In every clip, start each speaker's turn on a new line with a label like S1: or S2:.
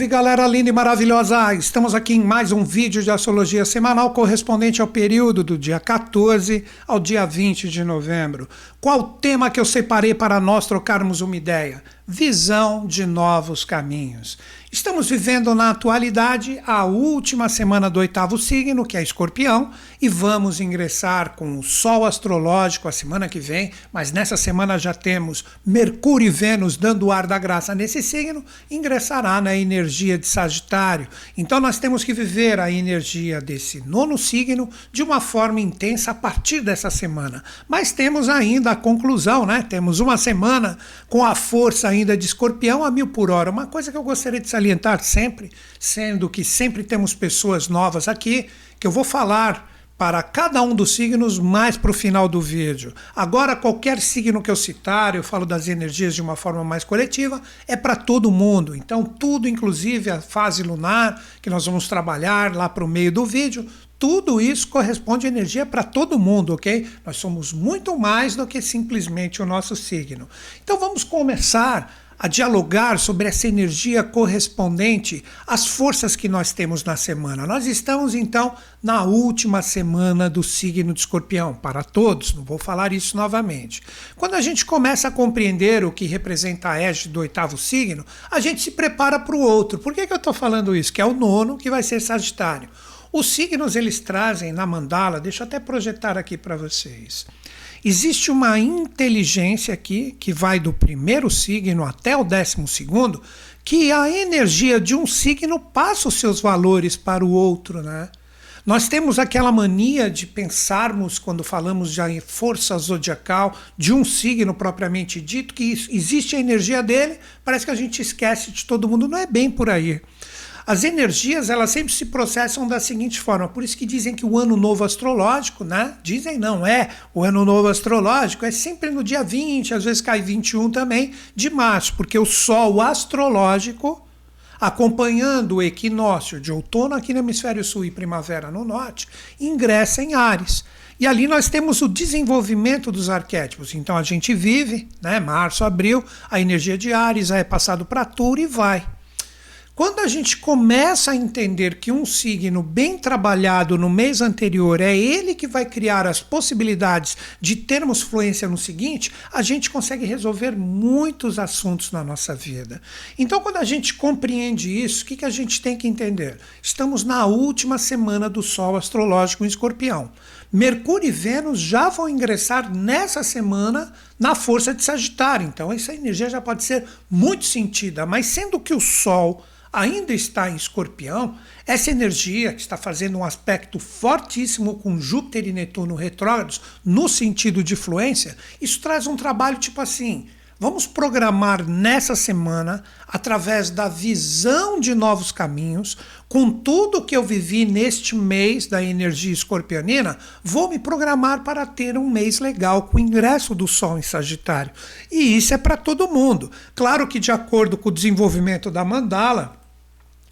S1: Salve galera linda e maravilhosa! Estamos aqui em mais um vídeo de astrologia semanal correspondente ao período do dia 14 ao dia 20 de novembro. Qual tema que eu separei para nós trocarmos uma ideia? Visão de novos caminhos. Estamos vivendo na atualidade a última semana do oitavo signo, que é Escorpião, e vamos ingressar com o Sol astrológico a semana que vem, mas nessa semana já temos Mercúrio e Vênus dando o ar da graça nesse signo, ingressará na energia de Sagitário. Então nós temos que viver a energia desse nono signo de uma forma intensa a partir dessa semana. Mas temos ainda a conclusão, né? Temos uma semana com a força ainda de Escorpião a mil por hora. Uma coisa que eu gostaria de salientar sempre, sendo que sempre temos pessoas novas aqui, que eu vou falar para cada um dos signos mais para o final do vídeo. Agora, qualquer signo que eu citar, eu falo das energias de uma forma mais coletiva, é para todo mundo. Então, tudo, inclusive a fase lunar, que nós vamos trabalhar lá para o meio do vídeo, tudo isso corresponde a energia para todo mundo, ok? Nós somos muito mais do que simplesmente o nosso signo. Então, vamos começar a dialogar sobre essa energia correspondente às forças que nós temos na semana. Nós estamos então na última semana do signo de Escorpião, para todos, não vou falar isso novamente. Quando a gente começa a compreender o que representa a égide do oitavo signo, a gente se prepara para o outro. Por que, que eu estou falando isso? Que é o nono, que vai ser Sagitário. Os signos eles trazem na mandala, deixa eu até projetar aqui para vocês. Existe uma inteligência aqui que vai do primeiro signo até o décimo segundo, que a energia de um signo passa os seus valores para o outro, né? Nós temos aquela mania de pensarmos, quando falamos em força zodiacal, de um signo propriamente dito, que existe a energia dele, parece que a gente esquece de todo mundo. Não é bem por aí. As energias, elas sempre se processam da seguinte forma, por isso que dizem que o ano novo astrológico, né? Dizem não, é, o ano novo astrológico é sempre no dia 20, às vezes cai 21 também, de março, porque o sol astrológico acompanhando o equinócio de outono aqui no hemisfério sul e primavera no norte, ingressa em Ares. E ali nós temos o desenvolvimento dos arquétipos. Então a gente vive, né, março, abril, a energia de Ares é passado para Touro e vai. Quando a gente começa a entender que um signo bem trabalhado no mês anterior é ele que vai criar as possibilidades de termos fluência no seguinte, a gente consegue resolver muitos assuntos na nossa vida. Então, quando a gente compreende isso, o que, que a gente tem que entender? Estamos na última semana do Sol astrológico em Escorpião. Mercúrio e Vênus já vão ingressar nessa semana na força de Sagitário. Então, essa energia já pode ser muito sentida, mas sendo que o Sol ainda está em escorpião, essa energia que está fazendo um aspecto fortíssimo com Júpiter e Netuno retrógrados, no sentido de fluência, isso traz um trabalho tipo assim. Vamos programar nessa semana, através da visão de novos caminhos, com tudo que eu vivi neste mês da energia escorpionina, vou me programar para ter um mês legal com o ingresso do Sol em Sagitário. E isso é para todo mundo. Claro que, de acordo com o desenvolvimento da mandala,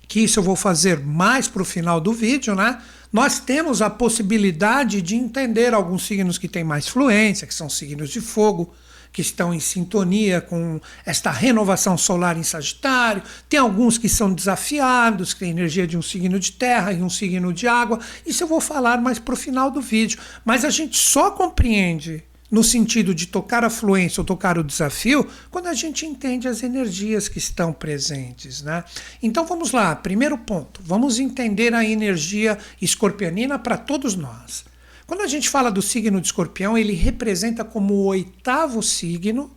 S1: que isso eu vou fazer mais para o final do vídeo, né? Nós temos a possibilidade de entender alguns signos que têm mais fluência, que são signos de fogo, que estão em sintonia com esta renovação solar em Sagitário. Tem alguns que são desafiados, que têm energia de um signo de terra e um signo de água. Isso eu vou falar mais para o final do vídeo. Mas a gente só compreende no sentido de tocar a fluência ou tocar o desafio, quando a gente entende as energias que estão presentes. Né? Então vamos lá, primeiro ponto, vamos entender a energia escorpionina para todos nós. Quando a gente fala do signo de escorpião, ele representa como o oitavo signo,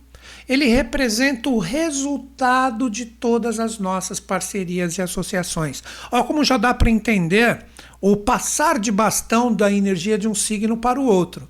S1: ele representa o resultado de todas as nossas parcerias e associações. Olha como já dá para entender o passar de bastão da energia de um signo para o outro.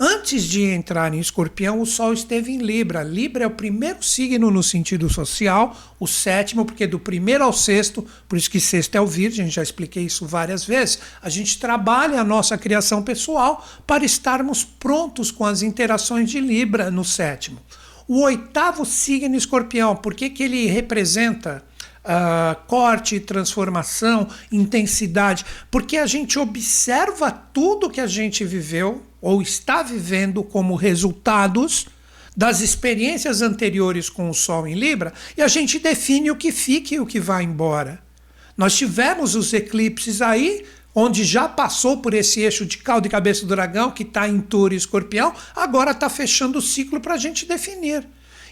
S1: Antes de entrar em escorpião, o Sol esteve em Libra. Libra é o primeiro signo no sentido social, o sétimo, porque do primeiro ao sexto, por isso que sexto é o Virgem, já expliquei isso várias vezes. A gente trabalha a nossa criação pessoal para estarmos prontos com as interações de Libra no sétimo. O oitavo signo escorpião, por que, que ele representa uh, corte, transformação, intensidade, porque a gente observa tudo que a gente viveu ou está vivendo como resultados das experiências anteriores com o Sol em Libra e a gente define o que fica e o que vai embora. Nós tivemos os eclipses aí, onde já passou por esse eixo de caldo e cabeça do dragão, que está em touro e escorpião, agora está fechando o ciclo para a gente definir.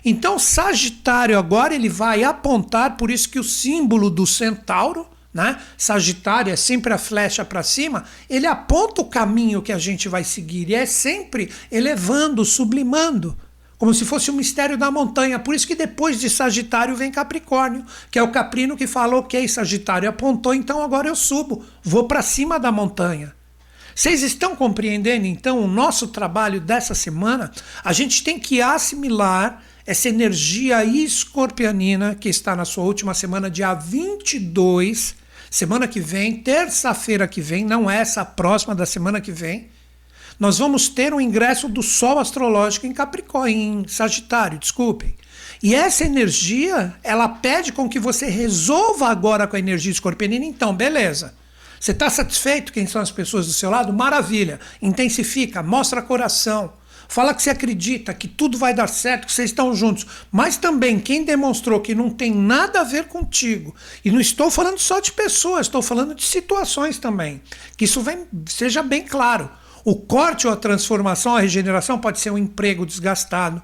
S1: Então, Sagitário agora ele vai apontar, por isso que o símbolo do centauro, né? Sagitário é sempre a flecha para cima, ele aponta o caminho que a gente vai seguir e é sempre elevando, sublimando como se fosse o mistério da montanha. Por isso que depois de Sagitário vem Capricórnio, que é o Caprino que fala: ok, Sagitário apontou, então agora eu subo, vou para cima da montanha. Vocês estão compreendendo então o nosso trabalho dessa semana? A gente tem que assimilar essa energia escorpianina que está na sua última semana, dia 22, semana que vem, terça-feira que vem, não é essa próxima da semana que vem nós vamos ter o ingresso do Sol astrológico em Capricórnio, em Sagitário, desculpem. E essa energia, ela pede com que você resolva agora com a energia escorpionina. Então, beleza. Você está satisfeito quem são as pessoas do seu lado? Maravilha. Intensifica, mostra coração. Fala que você acredita, que tudo vai dar certo, que vocês estão juntos. Mas também quem demonstrou que não tem nada a ver contigo, e não estou falando só de pessoas, estou falando de situações também. Que isso vem, seja bem claro. O corte ou a transformação, a regeneração pode ser um emprego desgastado,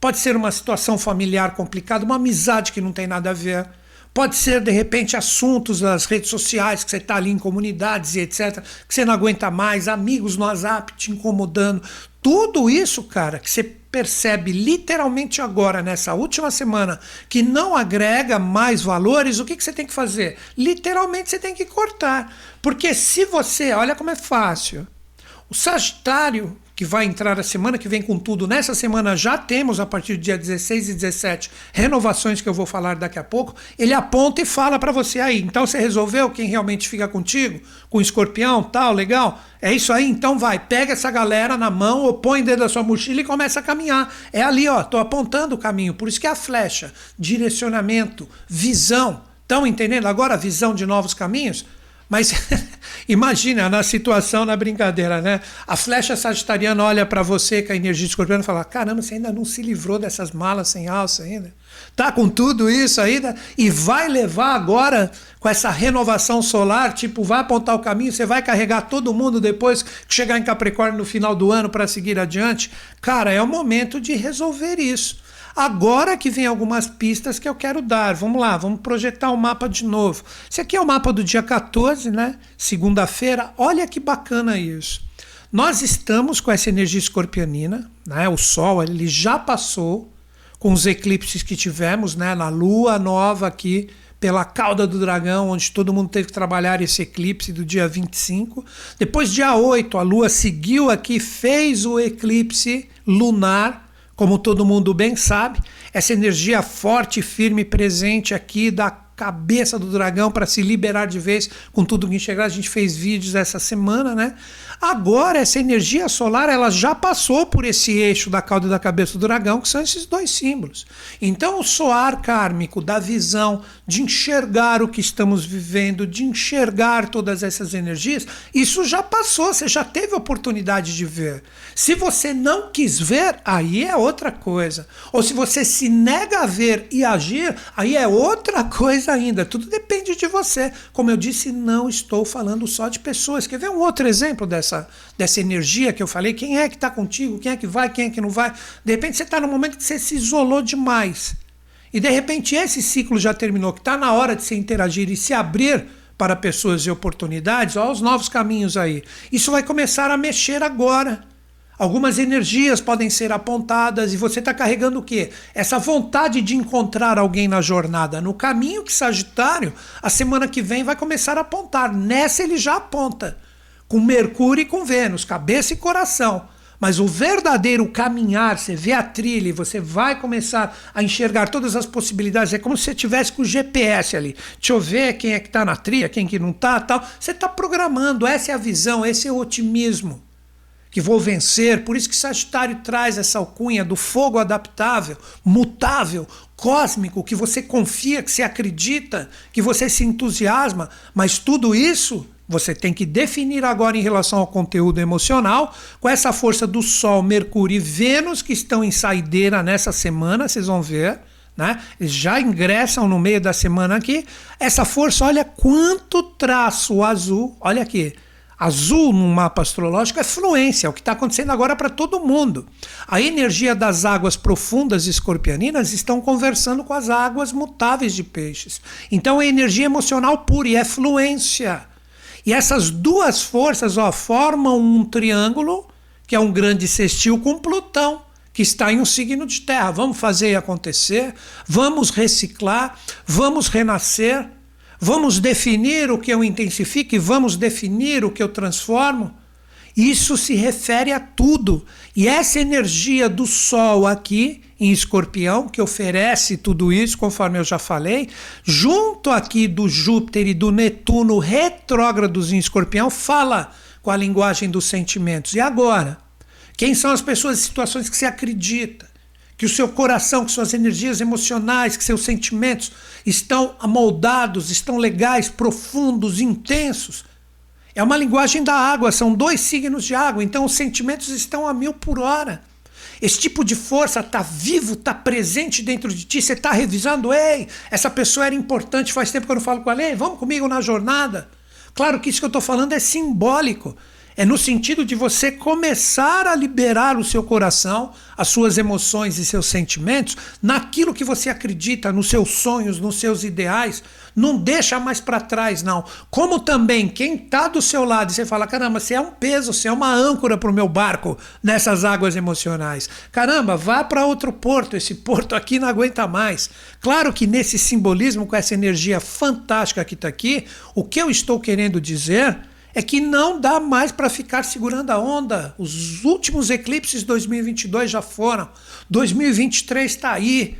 S1: pode ser uma situação familiar complicada, uma amizade que não tem nada a ver. Pode ser, de repente, assuntos das redes sociais, que você está ali em comunidades e etc., que você não aguenta mais, amigos no WhatsApp te incomodando. Tudo isso, cara, que você percebe literalmente agora, nessa última semana, que não agrega mais valores, o que, que você tem que fazer? Literalmente você tem que cortar. Porque se você, olha como é fácil, o Sagitário, que vai entrar a semana que vem com tudo, nessa semana já temos, a partir do dia 16 e 17, renovações que eu vou falar daqui a pouco. Ele aponta e fala para você aí. Então você resolveu quem realmente fica contigo? Com o escorpião, tal, legal? É isso aí? Então vai, pega essa galera na mão ou põe dentro da sua mochila e começa a caminhar. É ali, ó, tô apontando o caminho. Por isso que é a flecha, direcionamento, visão. Estão entendendo agora a visão de novos caminhos? Mas imagina na situação, na brincadeira, né? A flecha sagitariana olha para você com a energia escorpiana e fala: caramba, você ainda não se livrou dessas malas sem alça ainda. Tá com tudo isso ainda e vai levar agora com essa renovação solar, tipo, vai apontar o caminho, você vai carregar todo mundo depois que chegar em Capricórnio no final do ano para seguir adiante. Cara, é o momento de resolver isso. Agora que vem algumas pistas que eu quero dar. Vamos lá, vamos projetar o mapa de novo. Esse aqui é o mapa do dia 14, né? Segunda-feira. Olha que bacana isso. Nós estamos com essa energia escorpionina, né? O Sol ele já passou com os eclipses que tivemos, né? Na Lua nova aqui pela cauda do dragão, onde todo mundo teve que trabalhar esse eclipse do dia 25. Depois, dia 8, a Lua seguiu aqui, fez o eclipse lunar como todo mundo bem sabe, essa energia forte, firme, presente aqui da cabeça do dragão para se liberar de vez com tudo que enxergar. A gente fez vídeos essa semana, né? Agora, essa energia solar ela já passou por esse eixo da cauda e da cabeça do dragão, que são esses dois símbolos. Então, o soar kármico da visão, de enxergar o que estamos vivendo, de enxergar todas essas energias, isso já passou, você já teve oportunidade de ver. Se você não quis ver, aí é outra coisa. Ou se você se nega a ver e agir, aí é outra coisa ainda. Tudo depende de você. Como eu disse, não estou falando só de pessoas. Quer ver um outro exemplo dessa? Dessa, dessa energia que eu falei, quem é que está contigo, quem é que vai, quem é que não vai. De repente você está num momento que você se isolou demais. E de repente esse ciclo já terminou, que está na hora de se interagir e se abrir para pessoas e oportunidades, olha os novos caminhos aí. Isso vai começar a mexer agora. Algumas energias podem ser apontadas e você está carregando o quê? Essa vontade de encontrar alguém na jornada, no caminho que Sagitário, a semana que vem vai começar a apontar. Nessa ele já aponta com Mercúrio e com Vênus, cabeça e coração. Mas o verdadeiro caminhar, você vê a trilha e você vai começar a enxergar todas as possibilidades. É como se você tivesse com o GPS ali. Deixa eu ver quem é que está na trilha, quem que não está, tal. Você está programando, essa é a visão, esse é o otimismo. Que vou vencer. Por isso que Sagitário traz essa alcunha do fogo adaptável, mutável, cósmico, que você confia, que você acredita, que você se entusiasma. Mas tudo isso Você tem que definir agora em relação ao conteúdo emocional, com essa força do Sol, Mercúrio e Vênus que estão em saideira nessa semana, vocês vão ver. Né? Eles já ingressam no meio da semana aqui. Essa força, olha quanto traço azul, olha aqui. Azul no mapa astrológico é fluência, é o que está acontecendo agora para todo mundo. A energia das águas profundas escorpianinas estão conversando com as águas mutáveis de peixes. Então é energia emocional pura e é fluência. E essas duas forças ó, formam um triângulo, que é um grande sextil com Plutão que está em um signo de terra. Vamos fazer acontecer, vamos reciclar, vamos renascer, vamos definir o que eu intensifico e vamos definir o que eu transformo. Isso se refere a tudo. E essa energia do Sol aqui, em escorpião, que oferece tudo isso, conforme eu já falei, junto aqui do Júpiter e do Netuno retrógrados em escorpião, fala com a linguagem dos sentimentos. E agora? Quem são as pessoas e situações que você acredita? Que o seu coração, que suas energias emocionais, que seus sentimentos estão amoldados, estão legais, profundos, intensos. É uma linguagem da água, são dois signos de água, então os sentimentos estão a mil por hora. Esse tipo de força está vivo, está presente dentro de ti. Você está revisando, ei, essa pessoa era importante, faz tempo que eu não falo com ela, ei, vamos comigo na jornada. Claro que isso que eu estou falando é simbólico. É no sentido de você começar a liberar o seu coração, as suas emoções e seus sentimentos naquilo que você acredita, nos seus sonhos, nos seus ideais. Não deixa mais para trás, não. Como também quem está do seu lado e você fala: caramba, você é um peso, você é uma âncora para o meu barco nessas águas emocionais. Caramba, vá para outro porto, esse porto aqui não aguenta mais. Claro que nesse simbolismo, com essa energia fantástica que está aqui, o que eu estou querendo dizer é que não dá mais para ficar segurando a onda. Os últimos eclipses de 2022 já foram. 2023 está aí.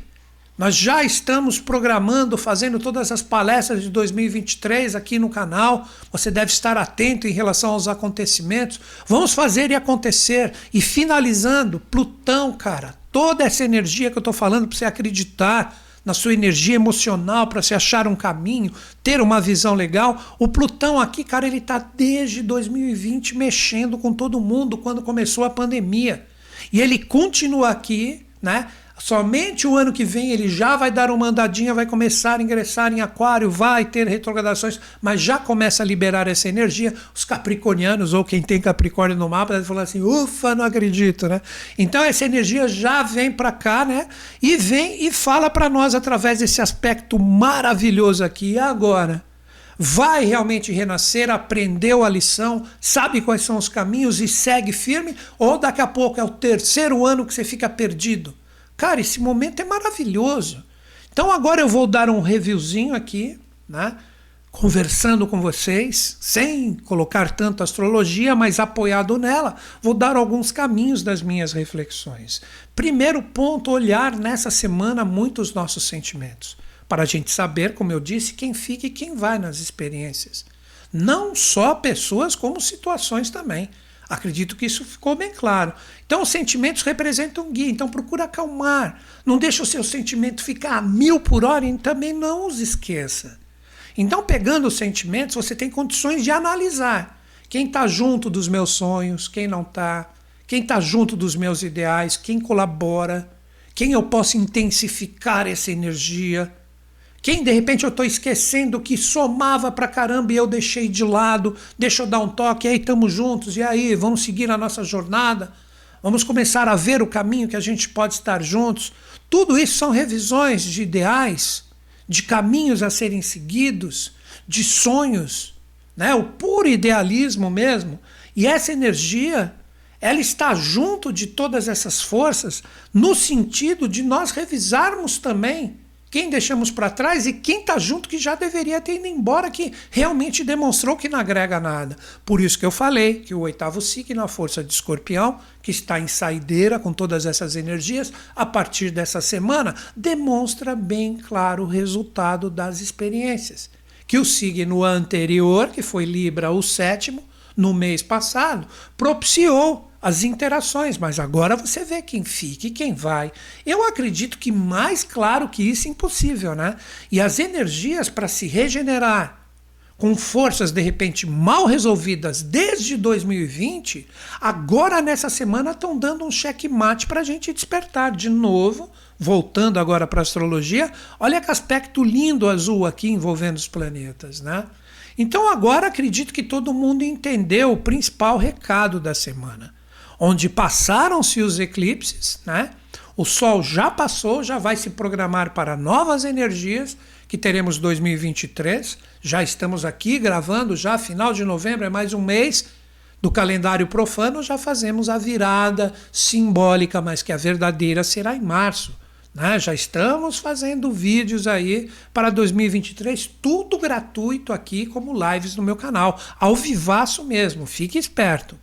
S1: Nós já estamos programando, fazendo todas as palestras de 2023 aqui no canal. Você deve estar atento em relação aos acontecimentos. Vamos fazer e acontecer. E finalizando, Plutão, cara, toda essa energia que eu estou falando para você acreditar na sua energia emocional para se achar um caminho, ter uma visão legal. O Plutão aqui, cara, ele está desde 2020 mexendo com todo mundo quando começou a pandemia. E ele continua aqui, né? Somente o ano que vem ele já vai dar uma andadinha, vai começar a ingressar em Aquário, vai ter retrogradações, mas já começa a liberar essa energia. Os capricornianos, ou quem tem Capricórnio no mapa, deve falar assim: ufa, não acredito, né? Então essa energia já vem para cá, né? E vem e fala para nós através desse aspecto maravilhoso aqui. Agora? vai realmente renascer, aprendeu a lição, sabe quais são os caminhos e segue firme, ou daqui a pouco é o terceiro ano que você fica perdido. Cara, esse momento é maravilhoso. Então agora eu vou dar um reviewzinho aqui, né? Conversando com vocês, sem colocar tanto astrologia, mas apoiado nela, vou dar alguns caminhos das minhas reflexões. Primeiro ponto, olhar nessa semana muito os nossos sentimentos, para a gente saber, como eu disse, quem fica e quem vai nas experiências. Não só pessoas, como situações também. Acredito que isso ficou bem claro. Então, os sentimentos representam um guia. Então, procura acalmar. Não deixa o seu sentimento ficar a mil por hora e também não os esqueça. Então, pegando os sentimentos, você tem condições de analisar quem está junto dos meus sonhos, quem não está, quem está junto dos meus ideais, quem colabora, quem eu posso intensificar essa energia quem de repente eu estou esquecendo que somava pra caramba e eu deixei de lado, deixa eu dar um toque, e aí estamos juntos, e aí, vamos seguir a nossa jornada, vamos começar a ver o caminho que a gente pode estar juntos. Tudo isso são revisões de ideais, de caminhos a serem seguidos, de sonhos, né? o puro idealismo mesmo. E essa energia, ela está junto de todas essas forças, no sentido de nós revisarmos também quem deixamos para trás e quem está junto que já deveria ter ido embora, que realmente demonstrou que não agrega nada. Por isso que eu falei que o oitavo signo, a força de escorpião, que está em saideira com todas essas energias, a partir dessa semana, demonstra bem claro o resultado das experiências. Que o signo anterior, que foi Libra, o sétimo, no mês passado, propiciou as interações, mas agora você vê quem fica e quem vai. Eu acredito que mais claro que isso é impossível, né? E as energias para se regenerar com forças de repente mal resolvidas desde 2020, agora nessa semana estão dando um checkmate para a gente despertar de novo. Voltando agora para a astrologia, olha que aspecto lindo azul aqui envolvendo os planetas, né? Então agora acredito que todo mundo entendeu o principal recado da semana, onde passaram-se os eclipses, né? O Sol já passou, já vai se programar para novas energias que teremos 2023. Já estamos aqui gravando, já final de novembro é mais um mês do calendário profano, já fazemos a virada simbólica, mas que a verdadeira será em março. Né? Já estamos fazendo vídeos aí para 2023, tudo gratuito aqui, como lives no meu canal, ao vivaço mesmo, fique esperto.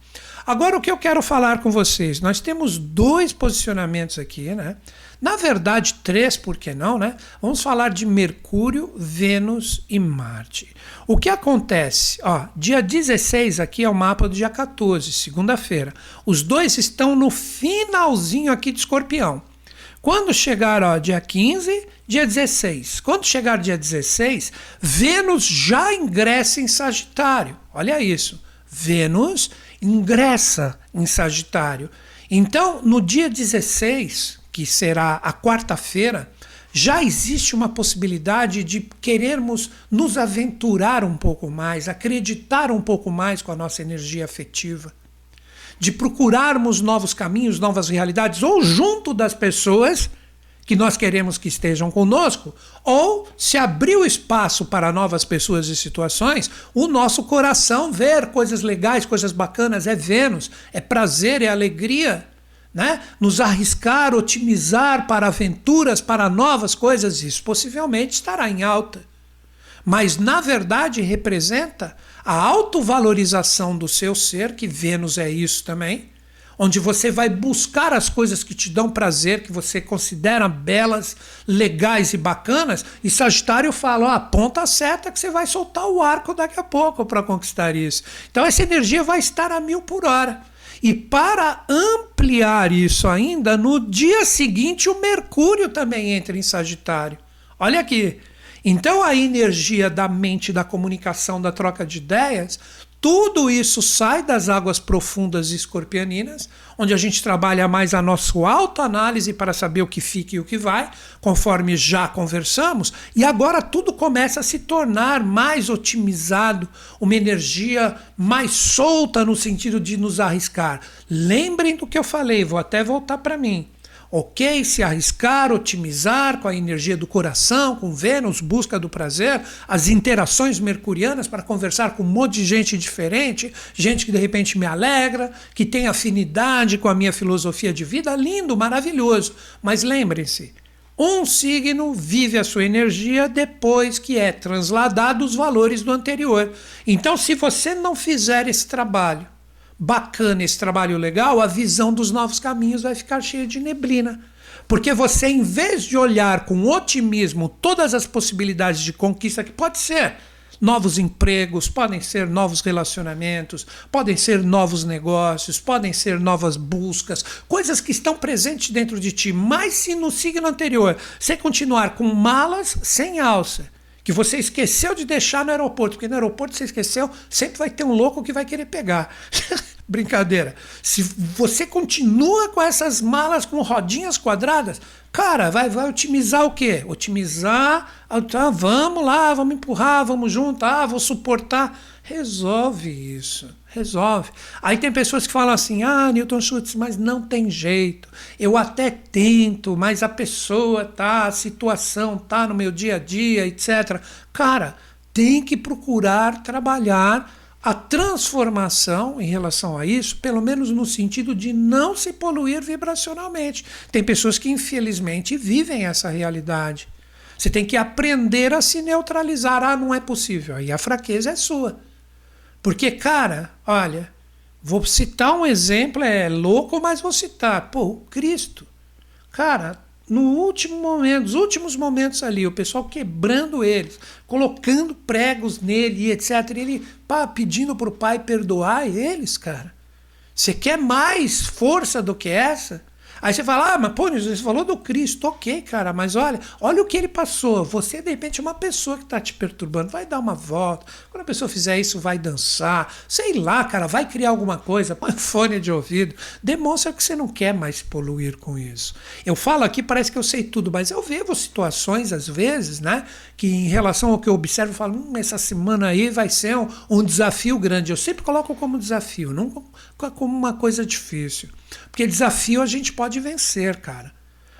S1: Agora, o que eu quero falar com vocês? Nós temos dois posicionamentos aqui, né? Na verdade, três, por que não, né? Vamos falar de Mercúrio, Vênus e Marte. O que acontece? Ó, dia 16 aqui é o mapa do dia 14, segunda-feira. Os dois estão no finalzinho aqui de Escorpião. Quando chegar ó, dia 15, dia 16. Quando chegar dia 16, Vênus já ingressa em Sagitário. Olha isso. Vênus ingressa em Sagitário. Então, no dia 16, que será a quarta-feira, já existe uma possibilidade de querermos nos aventurar um pouco mais, acreditar um pouco mais com a nossa energia afetiva, de procurarmos novos caminhos, novas realidades, ou junto das pessoas que nós queremos que estejam conosco, ou se abrir o espaço para novas pessoas e situações, o nosso coração ver coisas legais, coisas bacanas, é Vênus, é prazer, é alegria né? nos arriscar, otimizar para aventuras, para novas coisas, isso possivelmente estará em alta. Mas, na verdade, representa a autovalorização do seu ser, que Vênus é isso também, onde você vai buscar as coisas que te dão prazer, que você considera belas, legais e bacanas, e Sagitário fala: ó, aponta a seta que você vai soltar o arco daqui a pouco para conquistar isso. Então, essa energia vai estar a mil por hora. E para ampliar isso ainda, no dia seguinte o Mercúrio também entra em Sagitário. Olha aqui. Então a energia da mente, da comunicação, da troca de ideias tudo isso sai das águas profundas escorpianinas, onde a gente trabalha mais a nossa autoanálise para saber o que fica e o que vai, conforme já conversamos, e agora tudo começa a se tornar mais otimizado, uma energia mais solta no sentido de nos arriscar. Lembrem do que eu falei, vou até voltar para mim ok, se arriscar, otimizar com a energia do coração, com Vênus, busca do prazer, as interações mercurianas para conversar com um monte de gente diferente, gente que de repente me alegra, que tem afinidade com a minha filosofia de vida, lindo, maravilhoso. Mas lembrem-se, um signo vive a sua energia depois que é transladado os valores do anterior. Então, se você não fizer esse trabalho, bacana esse trabalho legal, a visão dos novos caminhos vai ficar cheia de neblina. Porque você, em vez de olhar com otimismo todas as possibilidades de conquista que pode ser, novos empregos, podem ser novos relacionamentos, podem ser novos negócios, podem ser novas buscas, coisas que estão presentes dentro de ti. Mas se no signo anterior você continuar com malas sem alça, que você esqueceu de deixar no aeroporto, porque no aeroporto você esqueceu, sempre vai ter um louco que vai querer pegar. Brincadeira. Se você continua com essas malas com rodinhas quadradas, cara, vai, vai otimizar o quê? Otimizar, ah, vamos lá, vamos empurrar, vamos juntar, ah, vou suportar. Resolve isso, resolve. Aí tem pessoas que falam assim: ah, Newton Schultz, mas não tem jeito. Eu até tento, mas a pessoa tá, a situação tá no meu dia a dia, etc. Cara, tem que procurar trabalhar a transformação em relação a isso, pelo menos no sentido de não se poluir vibracionalmente. Tem pessoas que, infelizmente, vivem essa realidade. Você tem que aprender a se neutralizar. Ah, não é possível. Aí a fraqueza é sua. Porque, cara, olha, vou citar um exemplo, é louco, mas vou citar. Pô, Cristo. Cara, no último momento, os últimos momentos ali, o pessoal quebrando eles, colocando pregos nele, etc. E ele pá, pedindo para o pai perdoar eles, cara. Você quer mais força do que essa? Aí você fala, ah, mas pô, você falou do Cristo, ok, cara, mas olha, olha o que ele passou. Você, de repente, é uma pessoa que está te perturbando, vai dar uma volta. Quando a pessoa fizer isso, vai dançar, sei lá, cara, vai criar alguma coisa, põe fone de ouvido, demonstra que você não quer mais se poluir com isso. Eu falo aqui, parece que eu sei tudo, mas eu vejo situações, às vezes, né, que em relação ao que eu observo, eu falo, hum, essa semana aí vai ser um, um desafio grande. Eu sempre coloco como desafio, não como uma coisa difícil. Porque desafio a gente pode vencer, cara.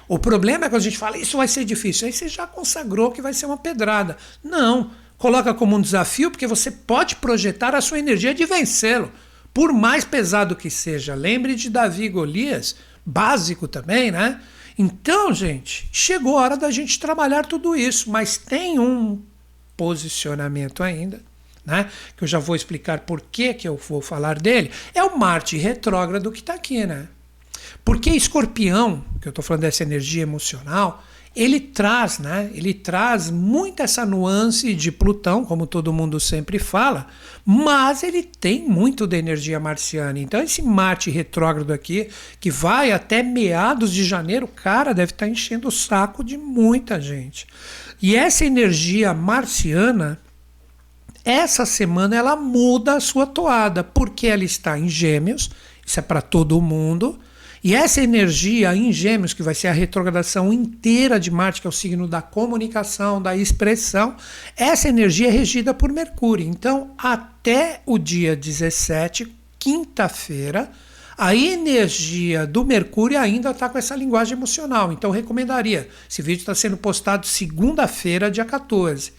S1: O problema é que a gente fala, isso vai ser difícil. Aí você já consagrou que vai ser uma pedrada. Não. Coloca como um desafio porque você pode projetar a sua energia de vencê-lo. Por mais pesado que seja. Lembre de Davi Golias, básico também, né? Então, gente, chegou a hora da gente trabalhar tudo isso, mas tem um posicionamento ainda né? que eu já vou explicar por que, que eu vou falar dele, é o Marte retrógrado que está aqui. Né? Porque escorpião, que eu estou falando dessa energia emocional, ele traz, né? Ele traz muito essa nuance de Plutão, como todo mundo sempre fala, mas ele tem muito da energia marciana. Então esse Marte retrógrado aqui, que vai até meados de janeiro, cara, deve estar tá enchendo o saco de muita gente. E essa energia marciana, essa semana ela muda a sua toada, porque ela está em Gêmeos, isso é para todo mundo. E essa energia em Gêmeos, que vai ser a retrogradação inteira de Marte, que é o signo da comunicação, da expressão, essa energia é regida por Mercúrio. Então, até o dia 17, quinta-feira, a energia do Mercúrio ainda está com essa linguagem emocional. Então, recomendaria. Esse vídeo está sendo postado segunda-feira, dia 14.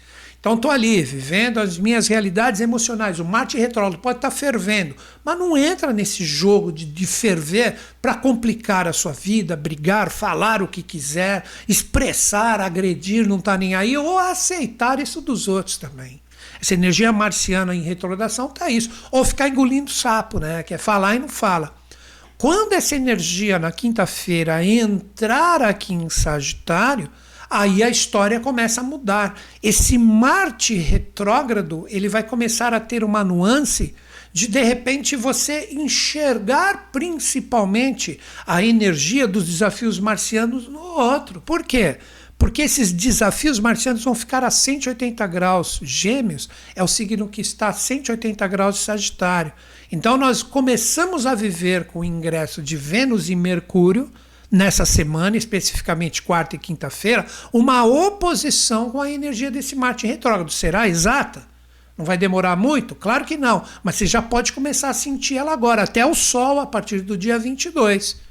S1: Então estou ali, vivendo as minhas realidades emocionais. O Marte retrógrado pode estar tá fervendo, mas não entra nesse jogo de, de ferver para complicar a sua vida, brigar, falar o que quiser, expressar, agredir, não está nem aí, ou aceitar isso dos outros também. Essa energia marciana em retrogradação tá isso. Ou ficar engolindo sapo, né? Que é falar e não fala. Quando essa energia na quinta-feira entrar aqui em Sagitário, aí a história começa a mudar. Esse Marte retrógrado, ele vai começar a ter uma nuance de de repente você enxergar principalmente a energia dos desafios marcianos no outro. Por quê? Porque esses desafios marcianos vão ficar a 180 graus. Gêmeos é o signo que está a 180 graus de Sagitário. Então nós começamos a viver com o ingresso de Vênus e Mercúrio nessa semana, especificamente quarta e quinta-feira, uma oposição com a energia desse Marte retrógrado. Será exata? Não vai demorar muito? Claro que não, mas você já pode começar a sentir ela agora, até o Sol a partir do dia 22.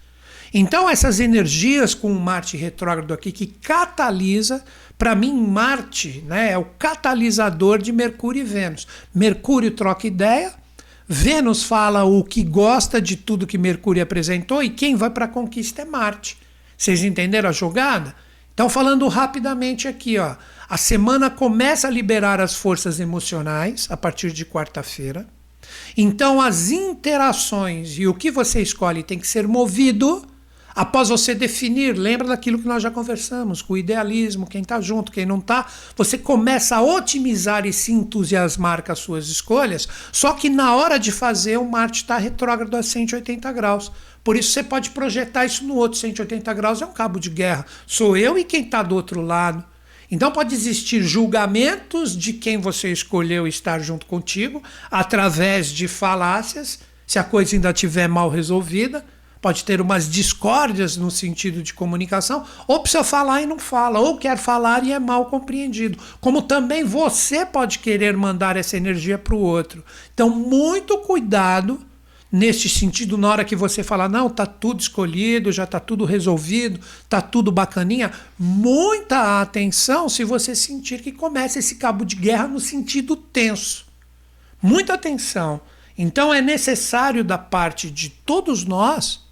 S1: Então, essas energias com o Marte retrógrado aqui que catalisa, para mim, Marte né, é o catalisador de Mercúrio e Vênus. Mercúrio troca ideia, Vênus fala o que gosta de tudo que Mercúrio apresentou e quem vai para a conquista é Marte. Vocês entenderam a jogada? Então, falando rapidamente aqui, ó, a semana começa a liberar as forças emocionais a partir de quarta-feira. Então, as interações e o que você escolhe tem que ser movido Após você definir, lembra daquilo que nós já conversamos, com o idealismo, quem está junto, quem não está, você começa a otimizar e se entusiasmar com as suas escolhas, só que na hora de fazer o Marte está retrógrado a 180 graus. Por isso você pode projetar isso no outro 180 graus, é um cabo de guerra. Sou eu e quem está do outro lado. Então pode existir julgamentos de quem você escolheu estar junto contigo, através de falácias, se a coisa ainda estiver mal resolvida pode ter umas discórdias no sentido de comunicação, ou precisa falar e não fala, ou quer falar e é mal compreendido. Como também você pode querer mandar essa energia para o outro. Então, muito cuidado neste sentido na hora que você fala, não, tá tudo escolhido, já tá tudo resolvido, tá tudo bacaninha. Muita atenção se você sentir que começa esse cabo de guerra no sentido tenso. Muita atenção. Então é necessário da parte de todos nós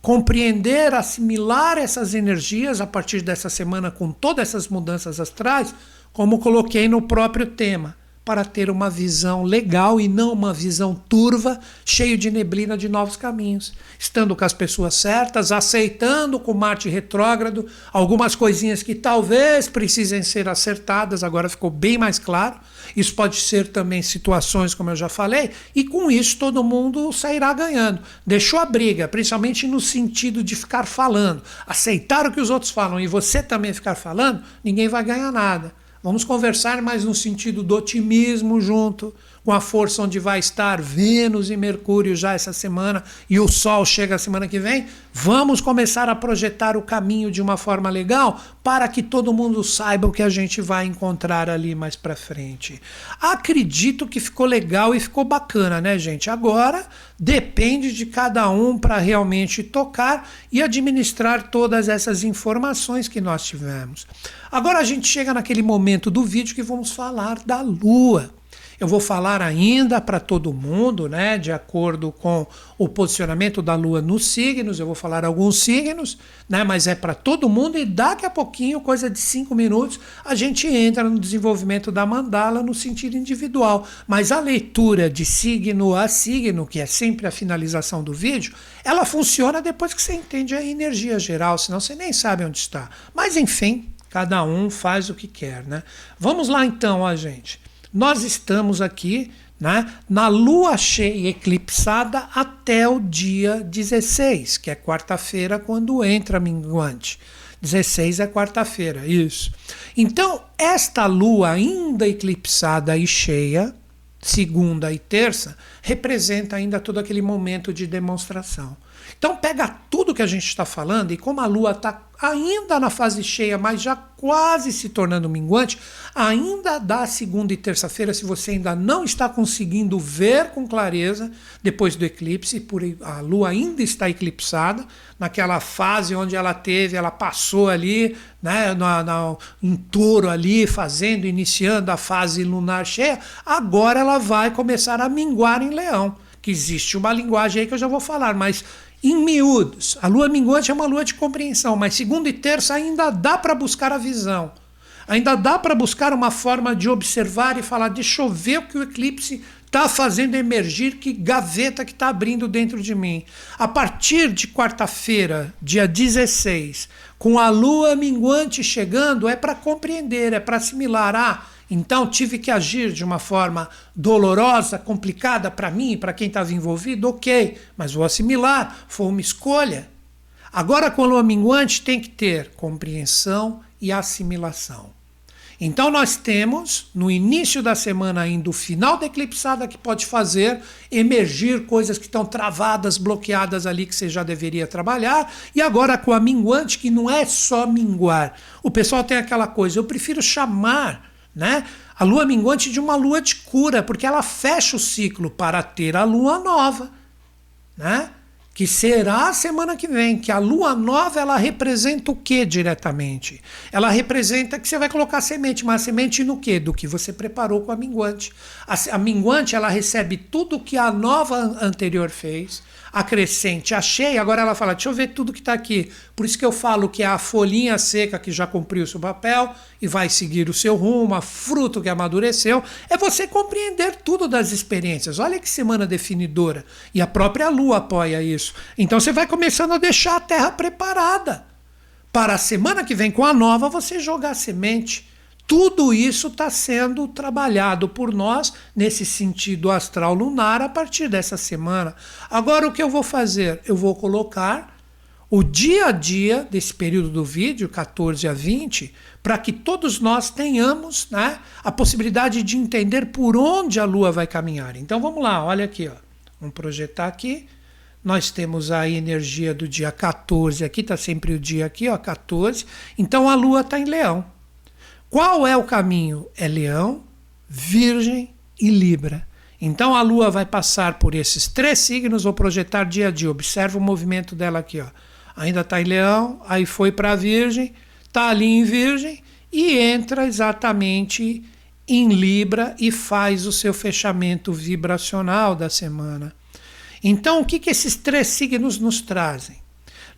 S1: compreender, assimilar essas energias a partir dessa semana com todas essas mudanças astrais, como coloquei no próprio tema, para ter uma visão legal e não uma visão turva, cheio de neblina de novos caminhos. Estando com as pessoas certas, aceitando com Marte retrógrado algumas coisinhas que talvez precisem ser acertadas, agora ficou bem mais claro. Isso pode ser também situações, como eu já falei, e com isso todo mundo sairá ganhando. Deixou a briga, principalmente no sentido de ficar falando, aceitar o que os outros falam e você também ficar falando, ninguém vai ganhar nada. Vamos conversar mais no sentido do otimismo junto, com a força onde vai estar Vênus e Mercúrio já essa semana e o Sol chega a semana que vem. Vamos começar a projetar o caminho de uma forma legal para que todo mundo saiba o que a gente vai encontrar ali mais para frente. Acredito que ficou legal e ficou bacana, né, gente? Agora depende de cada um para realmente tocar e administrar todas essas informações que nós tivemos. Agora a gente chega naquele momento do vídeo que vamos falar da Lua. Eu vou falar ainda para todo mundo, né, de acordo com o posicionamento da Lua nos signos. Eu vou falar alguns signos, né, mas é para todo mundo. E daqui a pouquinho, coisa de cinco minutos, a gente entra no desenvolvimento da mandala no sentido individual. Mas a leitura de signo a signo, que é sempre a finalização do vídeo, ela funciona depois que você entende a energia geral, senão você nem sabe onde está. Mas enfim, cada um faz o que quer, né? Vamos lá então, ó, gente. Nós estamos aqui né, na lua cheia eclipsada até o dia 16, que é quarta-feira, quando entra minguante. 16 é quarta-feira, isso. Então, esta lua ainda eclipsada e cheia, segunda e terça, representa ainda todo aquele momento de demonstração. Então pega tudo que a gente está falando e como a Lua está ainda na fase cheia, mas já quase se tornando minguante, ainda dá segunda e terça-feira, se você ainda não está conseguindo ver com clareza depois do eclipse, por a Lua ainda está eclipsada, naquela fase onde ela teve, ela passou ali, né, na, na, em touro ali, fazendo, iniciando a fase lunar cheia, agora ela vai começar a minguar em leão. Que existe uma linguagem aí que eu já vou falar, mas em miúdos, a lua minguante é uma lua de compreensão, mas segunda e terça ainda dá para buscar a visão. Ainda dá para buscar uma forma de observar e falar: deixa eu ver o que o eclipse está fazendo emergir, que gaveta que está abrindo dentro de mim. A partir de quarta-feira, dia 16, com a lua minguante chegando, é para compreender, é para assimilar. Ah, então tive que agir de uma forma dolorosa, complicada para mim e para quem estava envolvido, ok, mas vou assimilar, foi uma escolha. Agora, com a lua minguante, tem que ter compreensão e assimilação. Então, nós temos no início da semana, ainda o final da eclipsada, que pode fazer emergir coisas que estão travadas, bloqueadas ali, que você já deveria trabalhar. E agora, com a minguante, que não é só minguar. O pessoal tem aquela coisa, eu prefiro chamar né? A lua minguante de uma lua de cura, porque ela fecha o ciclo para ter a lua nova, né? Que será a semana que vem, que a lua nova ela representa o que diretamente? Ela representa que você vai colocar semente, mas semente no que? Do que você preparou com a minguante. A, a minguante ela recebe tudo que a nova anterior fez, a crescente, a cheia, agora ela fala, deixa eu ver tudo que está aqui. Por isso que eu falo que é a folhinha seca que já cumpriu o seu papel e vai seguir o seu rumo, a fruto que amadureceu, é você compreender tudo das experiências. Olha que semana definidora. E a própria lua apoia isso. Então você vai começando a deixar a terra preparada. Para a semana que vem, com a nova, você jogar semente tudo isso está sendo trabalhado por nós nesse sentido astral lunar a partir dessa semana. Agora, o que eu vou fazer? Eu vou colocar o dia a dia desse período do vídeo, 14 a 20, para que todos nós tenhamos né, a possibilidade de entender por onde a Lua vai caminhar. Então vamos lá, olha aqui, ó. vamos projetar aqui. Nós temos a energia do dia 14, aqui está sempre o dia aqui, ó, 14. Então a Lua está em Leão. Qual é o caminho? É Leão, Virgem e Libra. Então a Lua vai passar por esses três signos, vou projetar dia a dia. Observa o movimento dela aqui. Ó. Ainda está em Leão, aí foi para Virgem, está ali em Virgem e entra exatamente em Libra e faz o seu fechamento vibracional da semana. Então, o que, que esses três signos nos trazem?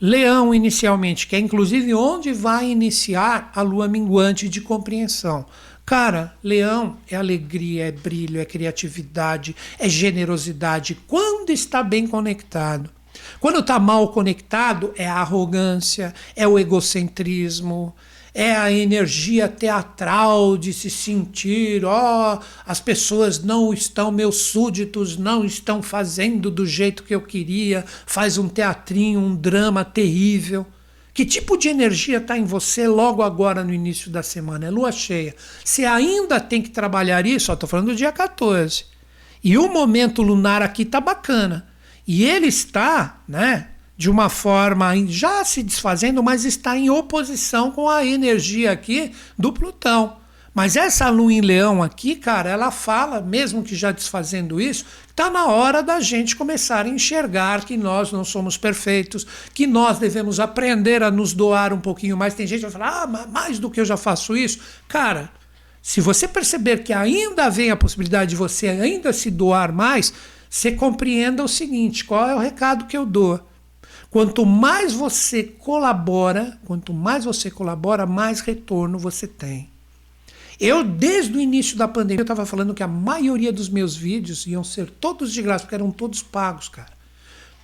S1: Leão, inicialmente, que é inclusive onde vai iniciar a lua minguante de compreensão. Cara, leão é alegria, é brilho, é criatividade, é generosidade quando está bem conectado. Quando está mal conectado, é a arrogância, é o egocentrismo, é a energia teatral de se sentir, ó, oh, as pessoas não estão, meus súditos não estão fazendo do jeito que eu queria, faz um teatrinho, um drama terrível. Que tipo de energia está em você logo agora no início da semana? É lua cheia. Você ainda tem que trabalhar isso, estou falando do dia 14. E o momento lunar aqui está bacana. E ele está, né, de uma forma já se desfazendo, mas está em oposição com a energia aqui do Plutão. Mas essa lua em leão aqui, cara, ela fala, mesmo que já desfazendo isso, está na hora da gente começar a enxergar que nós não somos perfeitos, que nós devemos aprender a nos doar um pouquinho mais. Tem gente que vai falar, ah, mais do que eu já faço isso. Cara, se você perceber que ainda vem a possibilidade de você ainda se doar mais, você compreenda o seguinte: qual é o recado que eu dou? Quanto mais você colabora, quanto mais você colabora, mais retorno você tem. Eu, desde o início da pandemia, eu estava falando que a maioria dos meus vídeos iam ser todos de graça, porque eram todos pagos, cara.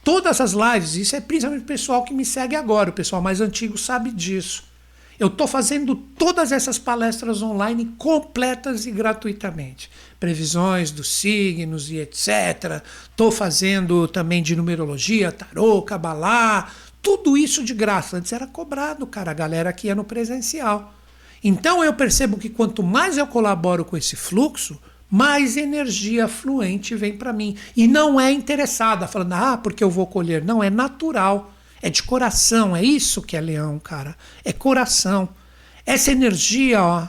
S1: Todas as lives, isso é principalmente o pessoal que me segue agora, o pessoal mais antigo sabe disso. Eu estou fazendo todas essas palestras online completas e gratuitamente. Previsões dos signos e etc. Estou fazendo também de numerologia, tarô, cabalá, tudo isso de graça. Antes era cobrado, cara, a galera que ia no presencial. Então eu percebo que quanto mais eu colaboro com esse fluxo, mais energia fluente vem para mim. E não é interessada, falando, ah, porque eu vou colher. Não, é natural. É de coração, é isso que é leão, cara. É coração. Essa energia, ó,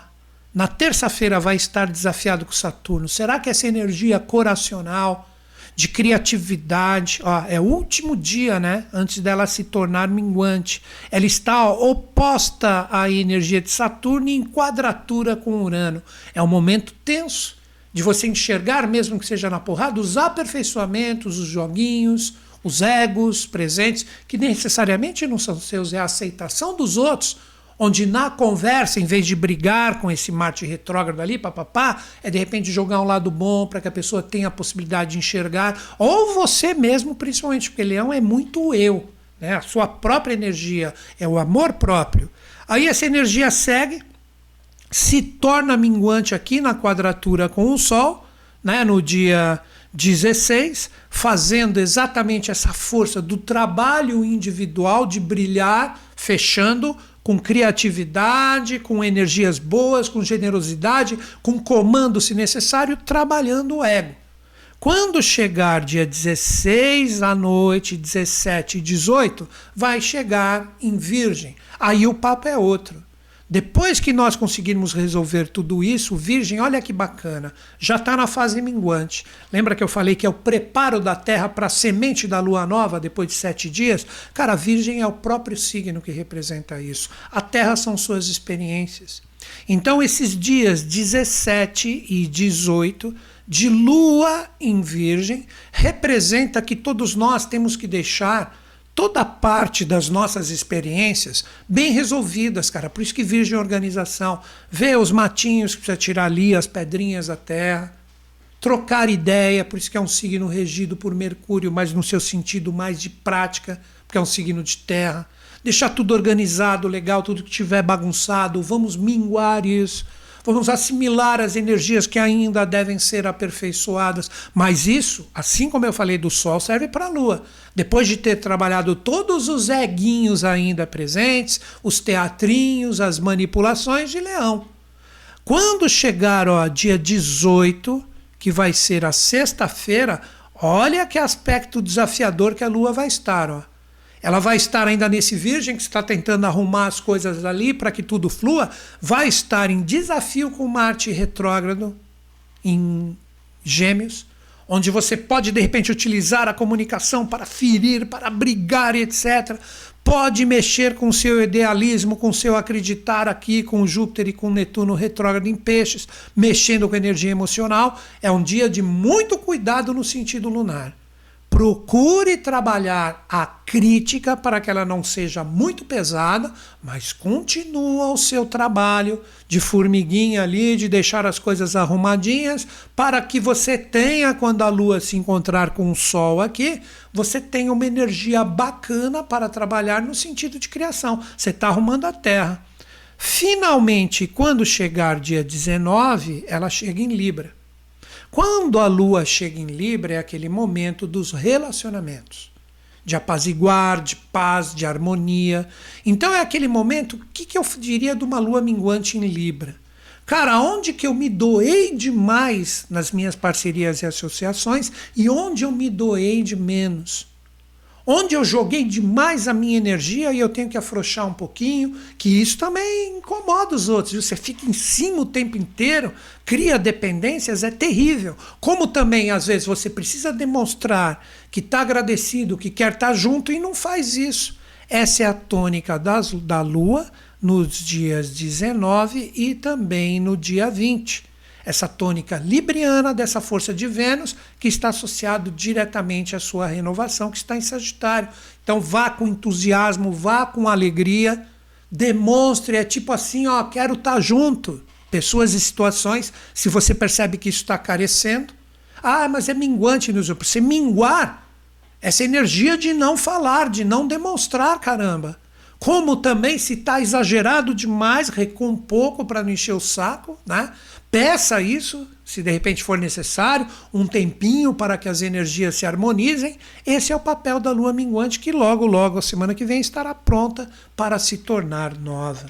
S1: na terça-feira vai estar desafiado com Saturno. Será que essa energia coracional, de criatividade, ó, é o último dia, né, antes dela se tornar minguante. Ela está ó, oposta à energia de Saturno em quadratura com Urano. É um momento tenso de você enxergar, mesmo que seja na porrada, os aperfeiçoamentos, os joguinhos, os egos presentes, que necessariamente não são seus, é a aceitação dos outros, onde na conversa, em vez de brigar com esse Marte retrógrado ali, papapá, é de repente jogar um lado bom para que a pessoa tenha a possibilidade de enxergar, ou você mesmo, principalmente, porque leão é muito eu, né? a sua própria energia, é o amor próprio. Aí essa energia segue, se torna minguante aqui na quadratura com o Sol, né? no dia 16, fazendo exatamente essa força do trabalho individual de brilhar, fechando com criatividade, com energias boas, com generosidade, com comando se necessário, trabalhando o ego. Quando chegar dia 16 à noite, 17 e 18, vai chegar em Virgem. Aí o papo é outro. Depois que nós conseguirmos resolver tudo isso, Virgem, olha que bacana, já está na fase minguante. Lembra que eu falei que é o preparo da Terra para a semente da Lua Nova depois de sete dias? Cara, Virgem é o próprio signo que representa isso. A Terra são suas experiências. Então, esses dias 17 e 18 de Lua em Virgem representa que todos nós temos que deixar toda parte das nossas experiências bem resolvidas, cara. Por isso que Virgem Organização. Vê os matinhos que precisa tirar ali, as pedrinhas da terra. Trocar ideia, por isso que é um signo regido por Mercúrio, mas no seu sentido mais de prática, porque é um signo de terra. Deixar tudo organizado, legal, tudo que tiver bagunçado, vamos minguar isso vamos assimilar as energias que ainda devem ser aperfeiçoadas. Mas isso, assim como eu falei do Sol, serve para a Lua. Depois de ter trabalhado todos os eguinhos ainda presentes, os teatrinhos, as manipulações de Leão. Quando chegar ó, dia 18, que vai ser a sexta-feira, olha que aspecto desafiador que a Lua vai estar. Ó. Ela vai estar ainda nesse virgem que está tentando arrumar as coisas ali para que tudo flua, vai estar em desafio com Marte retrógrado em Gêmeos, onde você pode de repente utilizar a comunicação para ferir, para brigar, etc. Pode mexer com seu idealismo, com seu acreditar aqui com Júpiter e com Netuno retrógrado em peixes, mexendo com energia emocional. É um dia de muito cuidado no sentido lunar procure trabalhar a crítica para que ela não seja muito pesada, mas continua o seu trabalho de formiguinha ali, de deixar as coisas arrumadinhas, para que você tenha, quando a lua se encontrar com o sol aqui, você tenha uma energia bacana para trabalhar no sentido de criação. Você está arrumando a terra. Finalmente, quando chegar dia 19, ela chega em Libra. Quando a lua chega em Libra, é aquele momento dos relacionamentos, de apaziguar, de paz, de harmonia. Então é aquele momento, o que, que eu diria de uma lua minguante em Libra? Cara, onde que eu me doei demais nas minhas parcerias e associações e onde eu me doei de menos? Onde eu joguei demais a minha energia e eu tenho que afrouxar um pouquinho, que isso também incomoda os outros. Viu? Você fica em cima o tempo inteiro, cria dependências, é terrível. Como também, às vezes, você precisa demonstrar que está agradecido, que quer estar tá junto e não faz isso. Essa é a tônica das, da Lua nos dias 19 e também no dia 20 essa tônica libriana dessa força de Vênus, que está associado diretamente à sua renovação, que está em Sagitário. Então vá com entusiasmo, vá com alegria, demonstre, é tipo assim, ó, quero estar tá junto. Pessoas e situações, se você percebe que isso está carecendo, ah, mas é minguante nos Você minguar essa energia de não falar, de não demonstrar, caramba. Como também, se está exagerado demais, recua um pouco para não encher o saco, né? Peça isso, se de repente for necessário, um tempinho para que as energias se harmonizem. Esse é o papel da lua minguante, que logo, logo, a semana que vem, estará pronta para se tornar nova.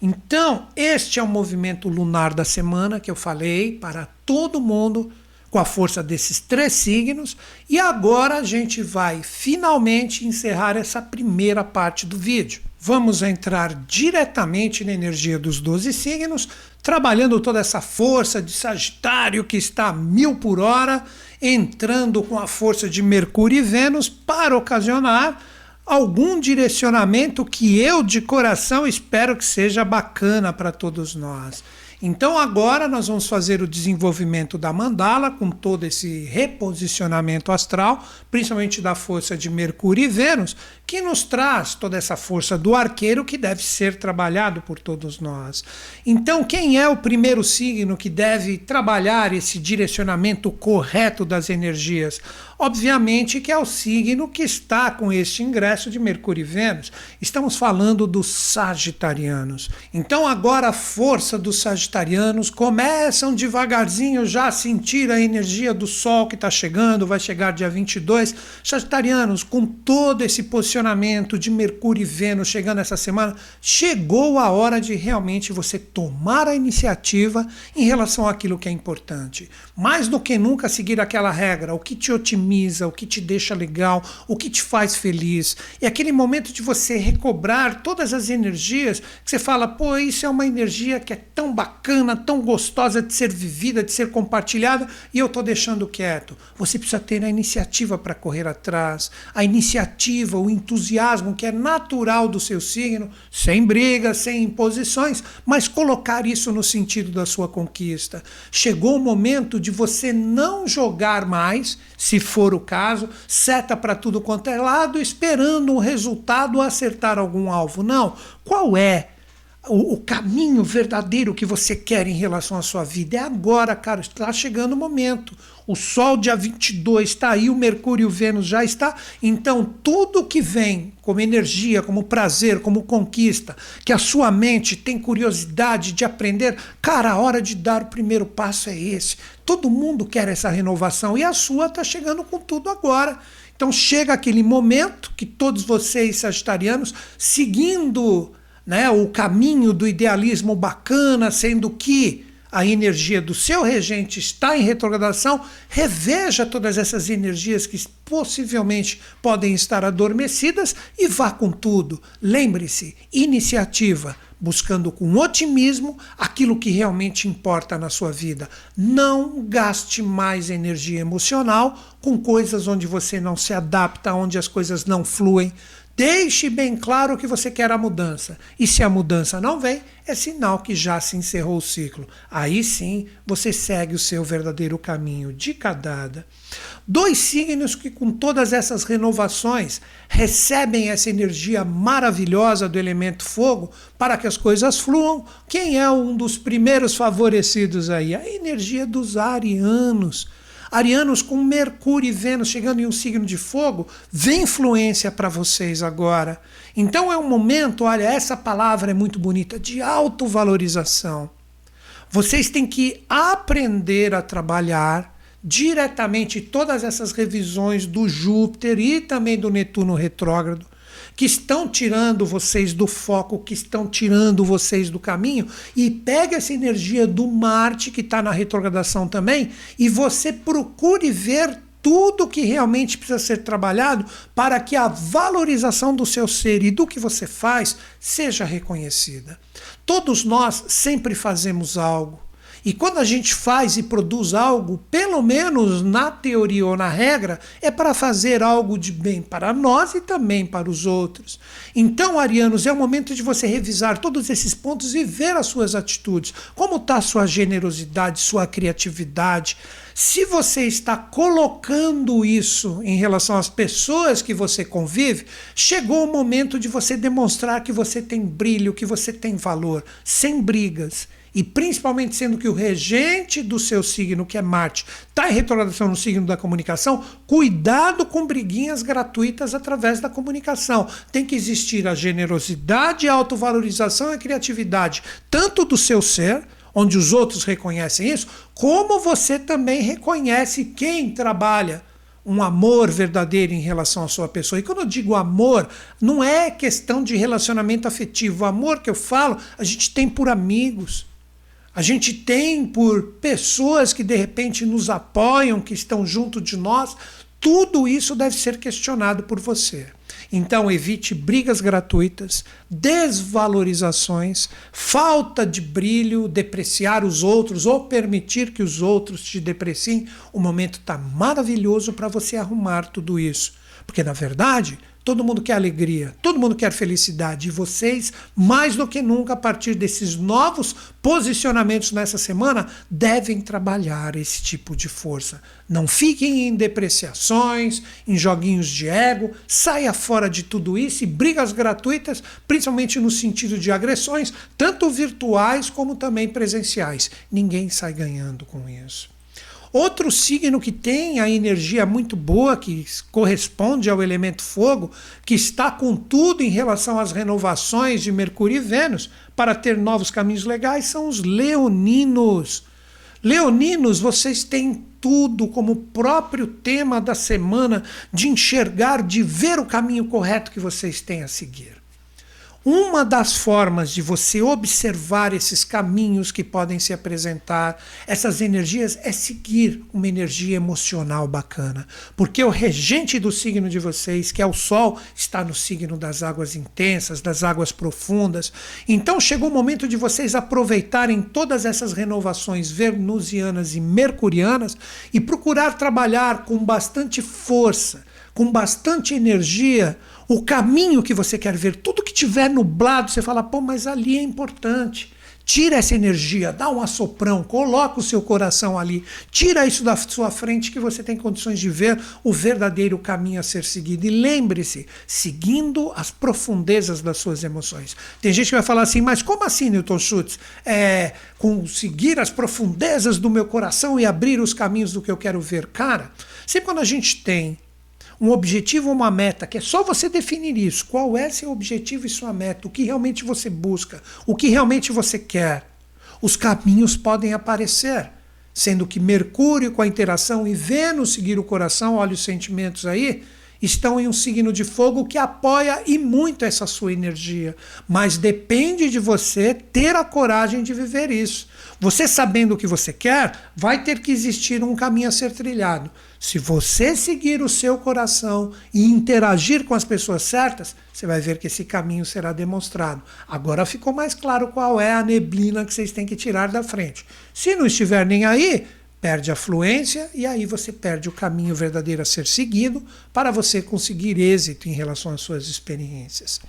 S1: Então, este é o movimento lunar da semana que eu falei para todo mundo, com a força desses três signos. E agora a gente vai finalmente encerrar essa primeira parte do vídeo. Vamos entrar diretamente na energia dos 12 signos, trabalhando toda essa força de Sagitário que está a mil por hora, entrando com a força de Mercúrio e Vênus para ocasionar algum direcionamento que eu de coração espero que seja bacana para todos nós. Então agora nós vamos fazer o desenvolvimento da mandala com todo esse reposicionamento astral, principalmente da força de Mercúrio e Vênus, que nos traz toda essa força do arqueiro que deve ser trabalhado por todos nós. Então, quem é o primeiro signo que deve trabalhar esse direcionamento correto das energias? Obviamente que é o signo que está com este ingresso de Mercúrio e Vênus. Estamos falando dos Sagitarianos. Então, agora a força dos Sagitarianos começam devagarzinho já a sentir a energia do Sol que está chegando, vai chegar dia 22. Sagitarianos, com todo esse posicionamento de Mercúrio e Vênus chegando essa semana, chegou a hora de realmente você tomar a iniciativa em relação àquilo que é importante. Mais do que nunca seguir aquela regra, o que te otimiza o que te deixa legal, o que te faz feliz. É aquele momento de você recobrar todas as energias que você fala, pô, isso é uma energia que é tão bacana, tão gostosa de ser vivida, de ser compartilhada, e eu estou deixando quieto. Você precisa ter a iniciativa para correr atrás, a iniciativa, o entusiasmo que é natural do seu signo, sem brigas, sem imposições, mas colocar isso no sentido da sua conquista. Chegou o momento de você não jogar mais, se for for o caso, seta para tudo quanto é lado, esperando um resultado acertar algum alvo. Não. Qual é o, o, caminho verdadeiro que você quer em relação à sua vida. É agora, cara, está chegando o momento. O Sol, dia 22, está aí, o Mercúrio e o Vênus já está. Então, tudo que vem como energia, como prazer, como conquista, que a sua mente tem curiosidade de aprender, cara, a hora de dar o primeiro passo é esse. Todo mundo quer essa renovação e a sua está chegando com tudo agora. Então, chega aquele momento que todos vocês, sagitarianos, seguindo né, o caminho do idealismo bacana, sendo que a energia do seu regente está em retrogradação, reveja todas essas energias que possivelmente podem estar adormecidas e vá com tudo. Lembre-se, iniciativa, buscando com otimismo aquilo que realmente importa na sua vida. Não gaste mais energia emocional com coisas onde você não se adapta, onde as coisas não fluem. Deixe bem claro que você quer a mudança. E se a mudança não vem, é sinal que já se encerrou o ciclo. Aí sim você segue o seu verdadeiro caminho. Dica dada. Dois signos que, com todas essas renovações, recebem essa energia maravilhosa do elemento fogo para que as coisas fluam. Quem é um dos primeiros favorecidos aí? A energia dos arianos Arianos com Mercúrio e Vênus chegando em um signo de fogo, vem influência para vocês agora. Então é um momento, olha, essa palavra é muito bonita, de autovalorização. Vocês têm que aprender a trabalhar diretamente todas essas revisões do Júpiter e também do Netuno retrógrado que estão tirando vocês do foco, que estão tirando vocês do caminho, e pega essa energia do Marte, que está na retrogradação também, e você procure ver tudo que realmente precisa ser trabalhado para que a valorização do seu ser e do que você faz seja reconhecida. Todos nós sempre fazemos algo e quando a gente faz e produz algo, pelo menos na teoria ou na regra, é para fazer algo de bem para nós e também para os outros. Então, Arianos, é o momento de você revisar todos esses pontos e ver as suas atitudes. Como está sua generosidade, sua criatividade? Se você está colocando isso em relação às pessoas que você convive, chegou o momento de você demonstrar que você tem brilho, que você tem valor, sem brigas e principalmente sendo que o regente do seu signo, que é Marte, está em retrogradação no signo da comunicação, cuidado com briguinhas gratuitas através da comunicação. Tem que existir a generosidade, a autovalorização e a criatividade, tanto do seu ser, onde os outros reconhecem isso, como você também reconhece quem trabalha um amor verdadeiro em relação à sua pessoa. E quando eu digo amor, não é questão de relacionamento afetivo. O amor que eu falo, a gente tem por amigos a gente tem por pessoas que de repente nos apoiam, que estão junto de nós. Tudo isso deve ser questionado por você. Então, evite brigas gratuitas, desvalorizações, falta de brilho, depreciar os outros ou permitir que os outros te depreciem. O momento está maravilhoso para você arrumar tudo isso. Porque, na verdade, Todo mundo quer alegria, todo mundo quer felicidade. E vocês, mais do que nunca, a partir desses novos posicionamentos nessa semana, devem trabalhar esse tipo de força. Não fiquem em depreciações, em joguinhos de ego, saia fora de tudo isso e brigas gratuitas, principalmente no sentido de agressões, tanto virtuais como também presenciais. Ninguém sai ganhando com isso. Outro signo que tem a energia muito boa, que corresponde ao elemento fogo, que está com tudo em relação às renovações de Mercúrio e Vênus para ter novos caminhos legais, são os leoninos. Leoninos, vocês têm tudo como próprio tema da semana de enxergar, de ver o caminho correto que vocês têm a seguir. Uma das formas de você observar esses caminhos que podem se apresentar, essas energias, é seguir uma energia emocional bacana. Porque o regente do signo de vocês, que é o Sol, está no signo das águas intensas, das águas profundas. Então chegou o momento de vocês aproveitarem todas essas renovações venusianas e mercurianas e procurar trabalhar com bastante força, com bastante energia o caminho que você quer ver, tudo que tiver nublado, você fala, pô, mas ali é importante. Tira essa energia, dá um assoprão, coloca o seu coração ali, tira isso da sua frente que você tem condições de ver o verdadeiro caminho a ser seguido. E lembre-se, seguindo as profundezas das suas emoções. Tem gente que vai falar assim, mas como assim, Newton Schultz? É, conseguir as profundezas do meu coração e abrir os caminhos do que eu quero ver. Cara, sempre quando a gente tem um objetivo uma meta, que é só você definir isso. Qual é seu objetivo e sua meta? O que realmente você busca? O que realmente você quer? Os caminhos podem aparecer, sendo que Mercúrio com a interação e Vênus seguir o coração, olha os sentimentos aí, estão em um signo de fogo que apoia e muito essa sua energia. Mas depende de você ter a coragem de viver isso. Você sabendo o que você quer, vai ter que existir um caminho a ser trilhado. Se você seguir o seu coração e interagir com as pessoas certas, você vai ver que esse caminho será demonstrado. Agora ficou mais claro qual é a neblina que vocês têm que tirar da frente. Se não estiver nem aí, perde a fluência e aí você perde o caminho verdadeiro a ser seguido para você conseguir êxito em relação às suas experiências.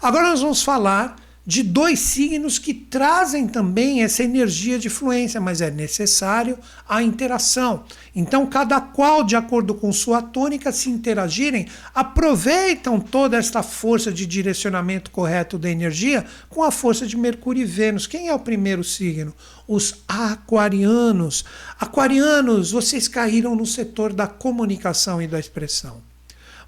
S1: Agora nós vamos falar de dois signos que trazem também essa energia de fluência, mas é necessário a interação. Então, cada qual, de acordo com sua tônica, se interagirem, aproveitam toda esta força de direcionamento correto da energia com a força de Mercúrio e Vênus. Quem é o primeiro signo? Os aquarianos. Aquarianos, vocês caíram no setor da comunicação e da expressão.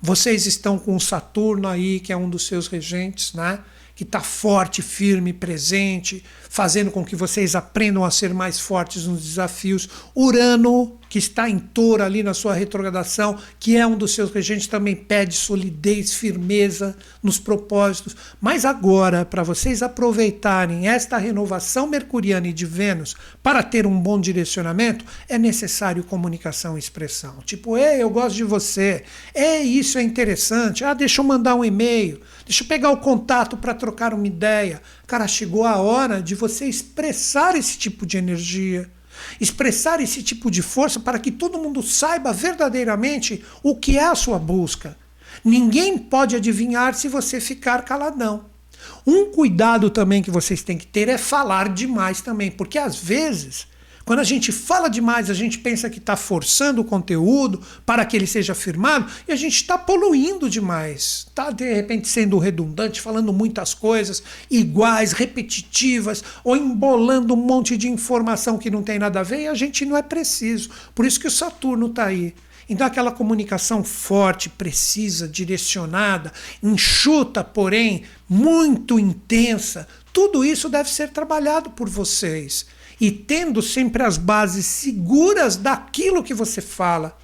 S1: Vocês estão com Saturno aí, que é um dos seus regentes, né? Que está forte, firme, presente, fazendo com que vocês aprendam a ser mais fortes nos desafios. Urano que está em touro ali na sua retrogradação, que é um dos seus regentes, também pede solidez, firmeza nos propósitos. Mas agora, para vocês aproveitarem esta renovação mercuriana e de Vênus para ter um bom direcionamento, é necessário comunicação e expressão. Tipo, ei, eu gosto de você. Ei, isso é interessante. Ah, deixa eu mandar um e-mail. Deixa eu pegar o contato para trocar uma ideia. Cara, chegou a hora de você expressar esse tipo de energia expressar esse tipo de força para que todo mundo saiba verdadeiramente o que é a sua busca. Ninguém pode adivinhar se você ficar caladão. Um cuidado também que vocês têm que ter é falar demais também, porque às vezes quando a gente fala demais, a gente pensa que está forçando o conteúdo para que ele seja afirmado e a gente está poluindo demais. Está, de repente, sendo redundante, falando muitas coisas iguais, repetitivas, ou embolando um monte de informação que não tem nada a ver e a gente não é preciso. Por isso que o Saturno está aí. Então, aquela comunicação forte, precisa, direcionada, enxuta, porém muito intensa, tudo isso deve ser trabalhado por vocês e tendo sempre as bases seguras daquilo que você fala.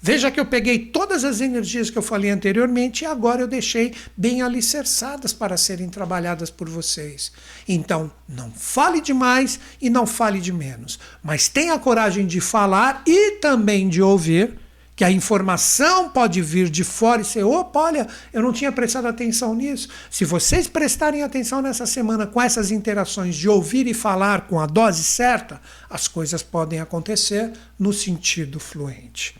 S1: Veja que eu peguei todas as energias que eu falei anteriormente e agora eu deixei bem alicerçadas para serem trabalhadas por vocês. Então, não fale demais e não fale de menos, mas tenha a coragem de falar e também de ouvir que a informação pode vir de fora e ser, opa, olha, eu não tinha prestado atenção nisso. Se vocês prestarem atenção nessa semana com essas interações de ouvir e falar com a dose certa, as coisas podem acontecer no sentido fluente.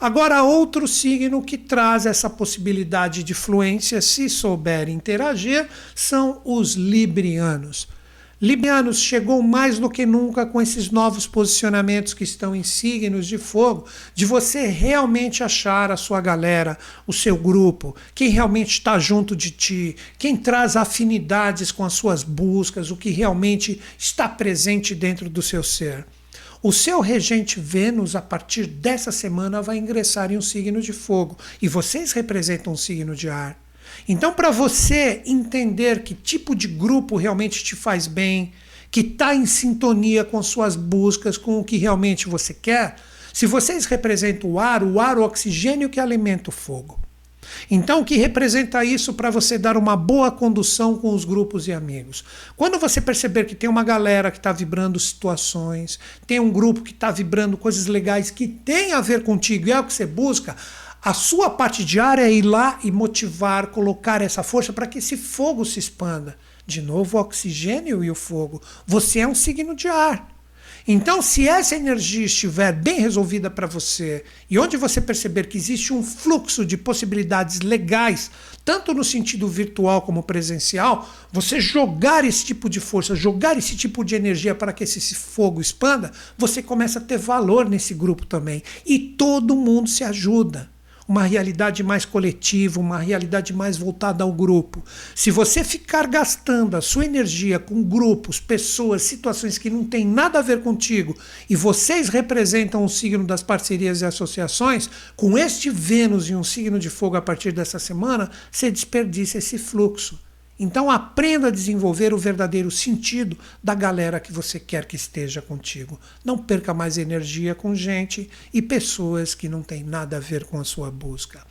S1: Agora, outro signo que traz essa possibilidade de fluência, se souber interagir, são os librianos. Librianos chegou mais do que nunca com esses novos posicionamentos que estão em signos de fogo, de você realmente achar a sua galera, o seu grupo, quem realmente está junto de ti, quem traz afinidades com as suas buscas, o que realmente está presente dentro do seu ser. O seu regente Vênus, a partir dessa semana, vai ingressar em um signo de fogo e vocês representam um signo de ar. Então, para você entender que tipo de grupo realmente te faz bem, que está em sintonia com suas buscas, com o que realmente você quer, se vocês representam o ar, o ar, o oxigênio que alimenta o fogo. Então, o que representa isso para você dar uma boa condução com os grupos e amigos? Quando você perceber que tem uma galera que está vibrando situações, tem um grupo que está vibrando coisas legais que tem a ver contigo e é o que você busca, a sua parte diária é ir lá e motivar, colocar essa força para que esse fogo se expanda. De novo, o oxigênio e o fogo. Você é um signo de ar. Então, se essa energia estiver bem resolvida para você e onde você perceber que existe um fluxo de possibilidades legais, tanto no sentido virtual como presencial, você jogar esse tipo de força, jogar esse tipo de energia para que esse fogo expanda, você começa a ter valor nesse grupo também. E todo mundo se ajuda uma realidade mais coletiva, uma realidade mais voltada ao grupo. Se você ficar gastando a sua energia com grupos, pessoas, situações que não têm nada a ver contigo e vocês representam o signo das parcerias e associações, com este Vênus e um signo de fogo a partir dessa semana, você desperdiça esse fluxo. Então aprenda a desenvolver o verdadeiro sentido da galera que você quer que esteja contigo. Não perca mais energia com gente e pessoas que não têm nada a ver com a sua busca.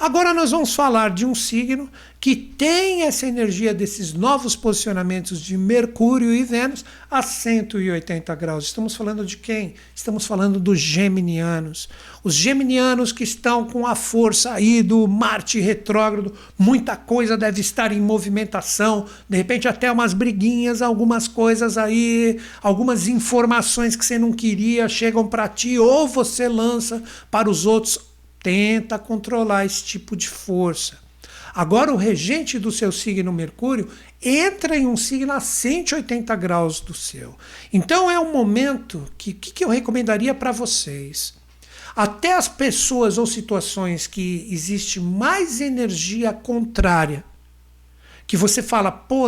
S1: Agora nós vamos falar de um signo que tem essa energia desses novos posicionamentos de Mercúrio e Vênus a 180 graus. Estamos falando de quem? Estamos falando dos geminianos. Os geminianos que estão com a força aí do Marte retrógrado, muita coisa deve estar em movimentação, de repente até umas briguinhas, algumas coisas aí, algumas informações que você não queria chegam para ti ou você lança para os outros. Tenta controlar esse tipo de força. Agora, o regente do seu signo Mercúrio entra em um signo a 180 graus do seu. Então, é um momento que, que, que eu recomendaria para vocês? Até as pessoas ou situações que existe mais energia contrária, que você fala, pô,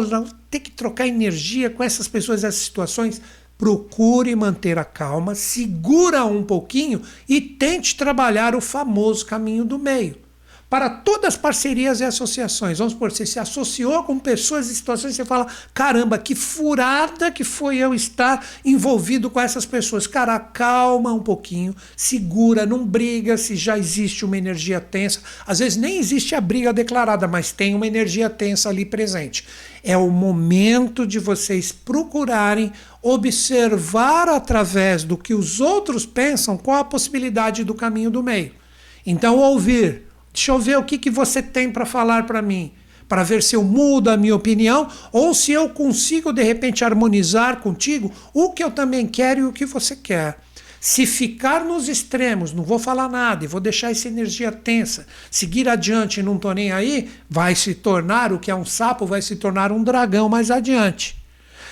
S1: tem que trocar energia com essas pessoas, essas situações, procure manter a calma, segura um pouquinho e tente trabalhar o famoso caminho do meio para todas as parcerias e associações. Vamos supor, você se associou com pessoas e situações, você fala: caramba, que furada que foi eu estar envolvido com essas pessoas. Cara, calma um pouquinho, segura, não briga se já existe uma energia tensa. Às vezes nem existe a briga declarada, mas tem uma energia tensa ali presente. É o momento de vocês procurarem observar através do que os outros pensam qual a possibilidade do caminho do meio. Então, ouvir Deixa eu ver o que, que você tem para falar para mim, para ver se eu mudo a minha opinião ou se eu consigo de repente harmonizar contigo o que eu também quero e o que você quer. Se ficar nos extremos, não vou falar nada e vou deixar essa energia tensa, seguir adiante e não estou nem aí, vai se tornar o que é um sapo, vai se tornar um dragão mais adiante.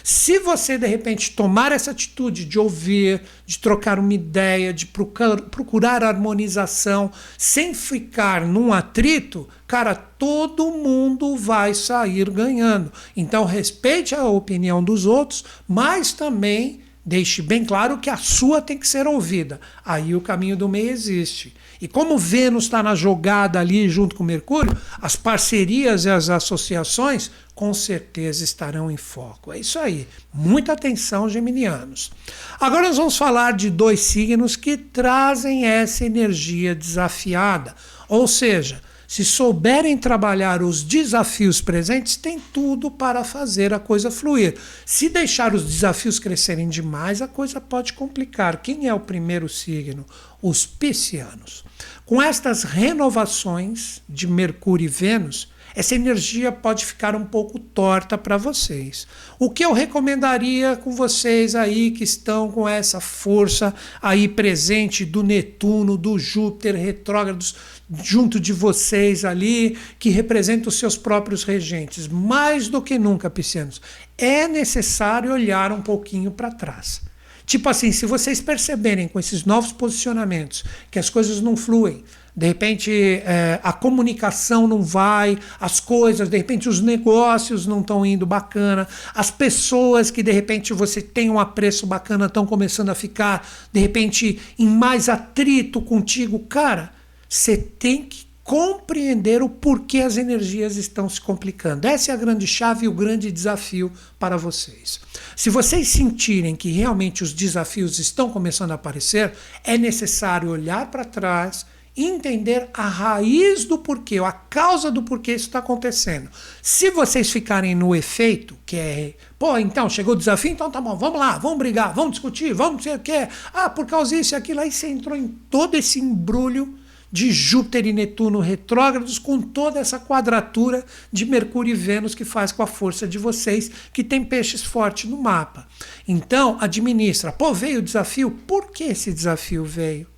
S1: Se você de repente tomar essa atitude de ouvir, de trocar uma ideia, de procurar, procurar harmonização, sem ficar num atrito, cara, todo mundo vai sair ganhando. Então respeite a opinião dos outros, mas também deixe bem claro que a sua tem que ser ouvida. Aí o caminho do meio existe. E como Vênus está na jogada ali junto com Mercúrio, as parcerias e as associações com certeza estarão em foco. É isso aí. Muita atenção, geminianos. Agora nós vamos falar de dois signos que trazem essa energia desafiada. Ou seja, se souberem trabalhar os desafios presentes, tem tudo para fazer a coisa fluir. Se deixar os desafios crescerem demais, a coisa pode complicar. Quem é o primeiro signo? Os piscianos. Com estas renovações de Mercúrio e Vênus, essa energia pode ficar um pouco torta para vocês. O que eu recomendaria com vocês aí que estão com essa força aí presente do Netuno, do Júpiter retrógrados junto de vocês ali, que representam os seus próprios regentes, mais do que nunca, piscianos, é necessário olhar um pouquinho para trás. Tipo assim, se vocês perceberem com esses novos posicionamentos que as coisas não fluem, de repente é, a comunicação não vai, as coisas, de repente os negócios não estão indo bacana, as pessoas que de repente você tem um apreço bacana estão começando a ficar, de repente, em mais atrito contigo. Cara, você tem que compreender o porquê as energias estão se complicando. Essa é a grande chave e o grande desafio para vocês. Se vocês sentirem que realmente os desafios estão começando a aparecer, é necessário olhar para trás entender a raiz do porquê, a causa do porquê isso está acontecendo. Se vocês ficarem no efeito, que é, pô, então chegou o desafio, então tá bom, vamos lá, vamos brigar, vamos discutir, vamos sei o quê, ah, por causa disso e aquilo, aí você entrou em todo esse embrulho de Júpiter e Netuno retrógrados com toda essa quadratura de Mercúrio e Vênus que faz com a força de vocês, que tem peixes fortes no mapa. Então, administra. Pô, veio o desafio? Por que esse desafio veio?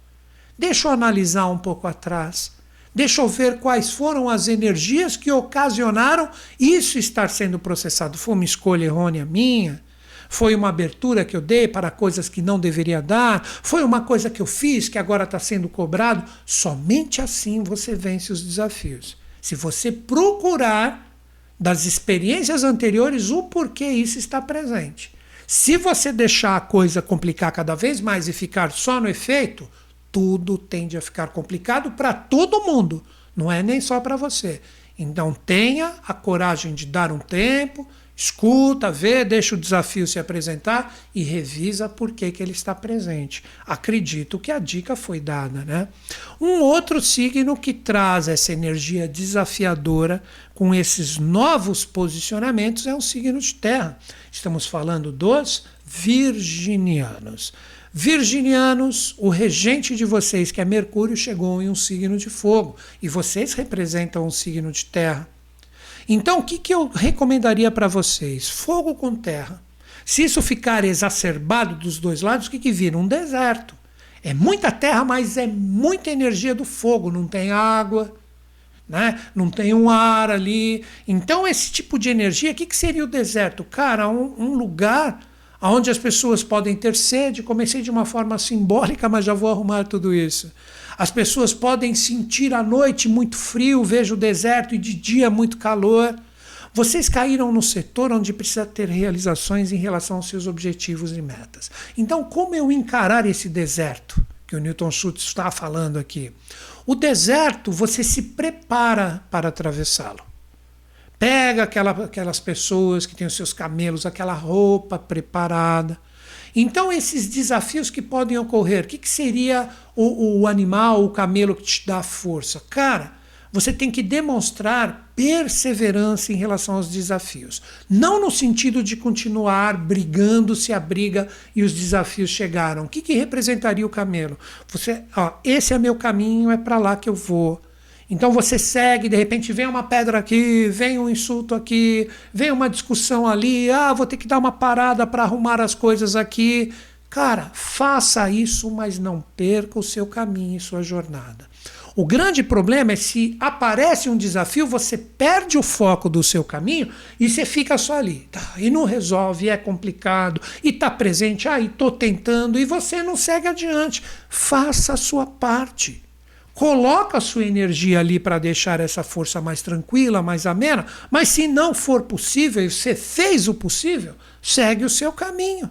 S1: Deixa eu analisar um pouco atrás. Deixa eu ver quais foram as energias que ocasionaram isso estar sendo processado. Foi uma escolha errônea minha? Foi uma abertura que eu dei para coisas que não deveria dar? Foi uma coisa que eu fiz que agora está sendo cobrado? Somente assim você vence os desafios. Se você procurar das experiências anteriores o porquê isso está presente. Se você deixar a coisa complicar cada vez mais e ficar só no efeito, tudo tende a ficar complicado para todo mundo, não é nem só para você. Então tenha a coragem de dar um tempo, escuta, vê, deixa o desafio se apresentar e revisa por que, que ele está presente. Acredito que a dica foi dada, né? Um outro signo que traz essa energia desafiadora com esses novos posicionamentos é o signo de terra. Estamos falando dos virginianos. Virginianos, o regente de vocês, que é Mercúrio, chegou em um signo de fogo e vocês representam um signo de terra. Então, o que, que eu recomendaria para vocês? Fogo com terra. Se isso ficar exacerbado dos dois lados, o que, que vira? Um deserto. É muita terra, mas é muita energia do fogo. Não tem água, né? não tem um ar ali. Então, esse tipo de energia, o que, que seria o deserto? Cara, um, um lugar onde as pessoas podem ter sede. Comecei de uma forma simbólica, mas já vou arrumar tudo isso. As pessoas podem sentir à noite muito frio, vejo o deserto, e de dia muito calor. Vocês caíram no setor onde precisa ter realizações em relação aos seus objetivos e metas. Então, como eu encarar esse deserto que o Newton Schultz está falando aqui? O deserto, você se prepara para atravessá-lo. Pega aquela, aquelas pessoas que têm os seus camelos, aquela roupa preparada. Então, esses desafios que podem ocorrer, o que, que seria o, o animal, o camelo que te dá força? Cara, você tem que demonstrar perseverança em relação aos desafios. Não no sentido de continuar brigando se a briga e os desafios chegaram. O que, que representaria o camelo? Você, ó, esse é meu caminho, é para lá que eu vou. Então você segue, de repente vem uma pedra aqui, vem um insulto aqui, vem uma discussão ali, ah, vou ter que dar uma parada para arrumar as coisas aqui. Cara, faça isso, mas não perca o seu caminho e sua jornada. O grande problema é se aparece um desafio, você perde o foco do seu caminho e você fica só ali. Tá, e não resolve, é complicado, e está presente, ah, estou tentando, e você não segue adiante. Faça a sua parte. Coloca a sua energia ali para deixar essa força mais tranquila, mais amena, mas se não for possível e você fez o possível, segue o seu caminho.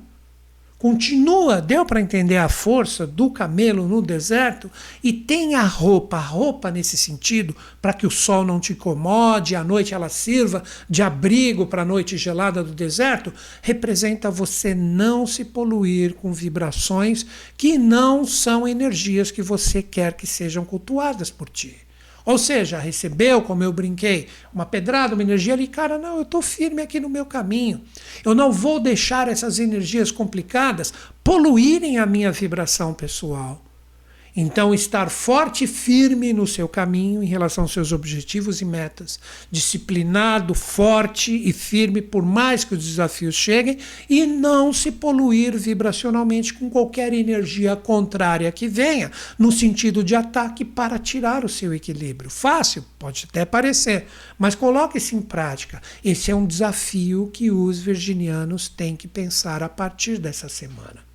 S1: Continua, deu para entender a força do camelo no deserto e tem a roupa, a roupa nesse sentido, para que o sol não te incomode, à noite ela sirva de abrigo para a noite gelada do deserto, representa você não se poluir com vibrações que não são energias que você quer que sejam cultuadas por ti. Ou seja, recebeu, como eu brinquei, uma pedrada, uma energia ali, cara, não, eu estou firme aqui no meu caminho. Eu não vou deixar essas energias complicadas poluírem a minha vibração pessoal. Então, estar forte e firme no seu caminho em relação aos seus objetivos e metas, disciplinado, forte e firme por mais que os desafios cheguem e não se poluir vibracionalmente com qualquer energia contrária que venha, no sentido de ataque para tirar o seu equilíbrio. Fácil, pode até parecer, mas coloque isso em prática. Esse é um desafio que os virginianos têm que pensar a partir dessa semana.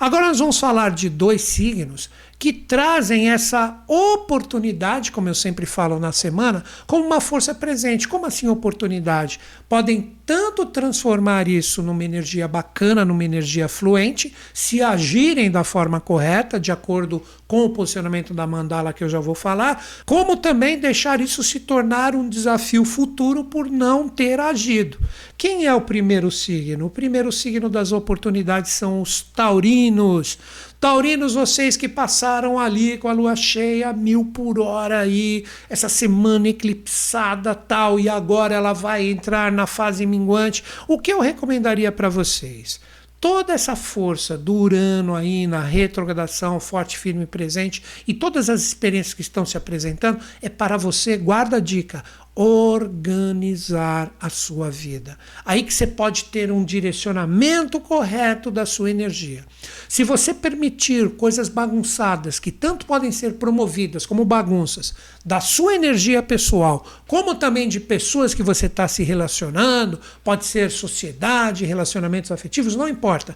S1: Agora nós vamos falar de dois signos que trazem essa oportunidade, como eu sempre falo na semana, como uma força presente. Como assim oportunidade? Podem tanto transformar isso numa energia bacana, numa energia fluente, se agirem da forma correta, de acordo com o posicionamento da mandala que eu já vou falar, como também deixar isso se tornar um desafio futuro por não ter agido. Quem é o primeiro signo? O primeiro signo das oportunidades são os taurinos. Taurinos, vocês que passaram ali com a lua cheia, mil por hora aí, essa semana eclipsada tal, e agora ela vai entrar na fase minguante. O que eu recomendaria para vocês? Toda essa força do Urano aí na retrogradação, forte, firme presente, e todas as experiências que estão se apresentando, é para você, guarda a dica, organizar a sua vida. Aí que você pode ter um direcionamento correto da sua energia. Se você permitir coisas bagunçadas, que tanto podem ser promovidas como bagunças, da sua energia pessoal, como também de pessoas que você está se relacionando, pode ser sociedade, relacionamentos afetivos, não importa.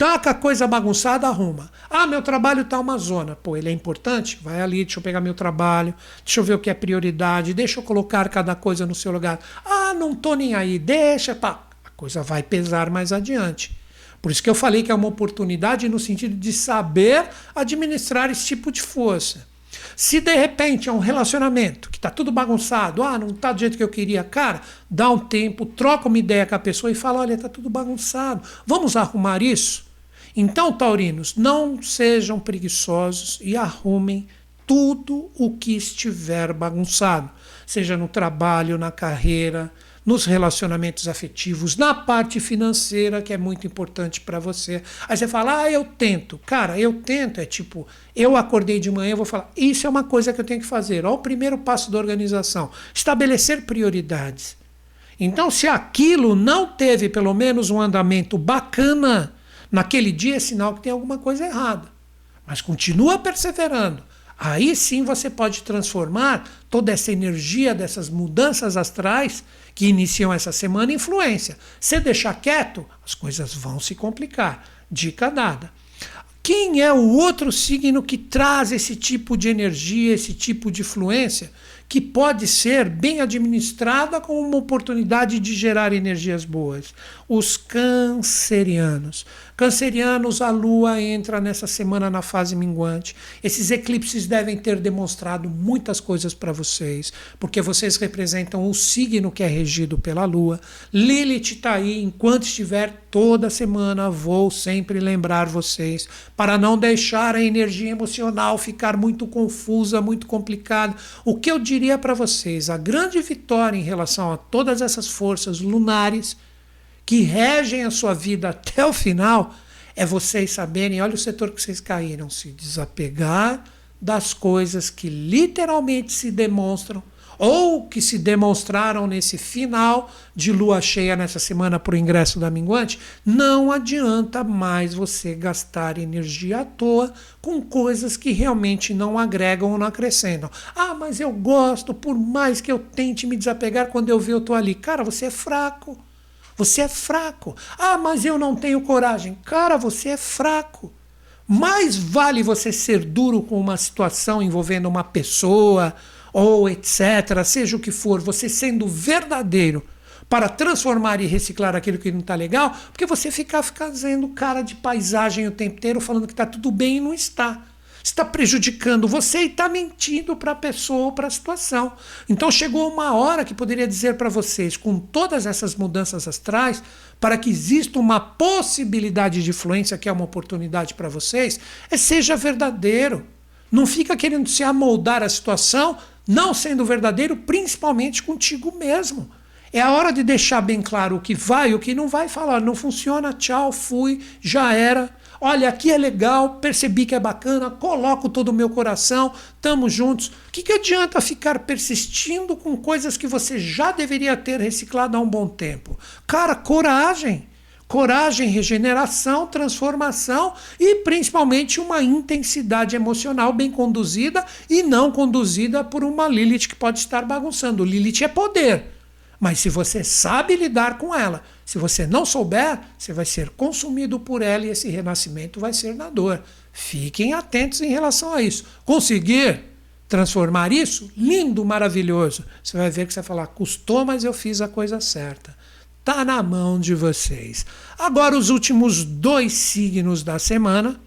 S1: Taca a coisa bagunçada, arruma. Ah, meu trabalho está uma zona. Pô, ele é importante? Vai ali, deixa eu pegar meu trabalho, deixa eu ver o que é prioridade, deixa eu colocar cada coisa no seu lugar. Ah, não tô nem aí, deixa, pá. A coisa vai pesar mais adiante. Por isso que eu falei que é uma oportunidade no sentido de saber administrar esse tipo de força. Se de repente é um relacionamento que está tudo bagunçado, ah, não está do jeito que eu queria, cara, dá um tempo, troca uma ideia com a pessoa e fala: olha, está tudo bagunçado, vamos arrumar isso? Então, taurinos, não sejam preguiçosos e arrumem tudo o que estiver bagunçado, seja no trabalho, na carreira, nos relacionamentos afetivos, na parte financeira, que é muito importante para você. Aí você fala, ah, eu tento. Cara, eu tento é tipo, eu acordei de manhã, eu vou falar, isso é uma coisa que eu tenho que fazer. Olha o primeiro passo da organização: estabelecer prioridades. Então, se aquilo não teve pelo menos um andamento bacana naquele dia, é sinal que tem alguma coisa errada. Mas continua perseverando. Aí sim você pode transformar toda essa energia dessas mudanças astrais que iniciam essa semana em influência. Se deixar quieto, as coisas vão se complicar. Dica dada. Quem é o outro signo que traz esse tipo de energia, esse tipo de influência? que pode ser bem administrada como uma oportunidade de gerar energias boas. Os cancerianos. Cancerianos, a Lua entra nessa semana na fase minguante. Esses eclipses devem ter demonstrado muitas coisas para vocês, porque vocês representam o signo que é regido pela Lua. Lilith está aí, enquanto estiver toda semana, vou sempre lembrar vocês, para não deixar a energia emocional ficar muito confusa, muito complicada. O que eu diria para vocês: a grande vitória em relação a todas essas forças lunares que regem a sua vida até o final é vocês saberem, olha o setor que vocês caíram, se desapegar das coisas que literalmente se demonstram ou que se demonstraram nesse final de lua cheia nessa semana para o ingresso da minguante, não adianta mais você gastar energia à toa com coisas que realmente não agregam ou não acrescentam. Ah, mas eu gosto, por mais que eu tente me desapegar quando eu ver eu estou ali. Cara, você é fraco. Você é fraco. Ah, mas eu não tenho coragem. Cara, você é fraco. Mais vale você ser duro com uma situação envolvendo uma pessoa, ou etc., seja o que for, você sendo verdadeiro para transformar e reciclar aquilo que não está legal, porque você ficar fazendo cara de paisagem o tempo inteiro, falando que está tudo bem e não está. Está prejudicando você e está mentindo para a pessoa ou para a situação. Então chegou uma hora que poderia dizer para vocês, com todas essas mudanças astrais, para que exista uma possibilidade de influência, que é uma oportunidade para vocês, é seja verdadeiro. Não fica querendo se amoldar a situação não sendo verdadeiro, principalmente contigo mesmo. É a hora de deixar bem claro o que vai e o que não vai falar. Não funciona, tchau, fui, já era. Olha, aqui é legal, percebi que é bacana, coloco todo o meu coração, estamos juntos. O que, que adianta ficar persistindo com coisas que você já deveria ter reciclado há um bom tempo? Cara, coragem coragem, regeneração, transformação e principalmente uma intensidade emocional bem conduzida e não conduzida por uma Lilith que pode estar bagunçando. Lilith é poder, mas se você sabe lidar com ela, se você não souber, você vai ser consumido por ela e esse renascimento vai ser na dor. Fiquem atentos em relação a isso. Conseguir transformar isso, lindo, maravilhoso. Você vai ver que você vai falar, custou, mas eu fiz a coisa certa. Está na mão de vocês. Agora, os últimos dois signos da semana.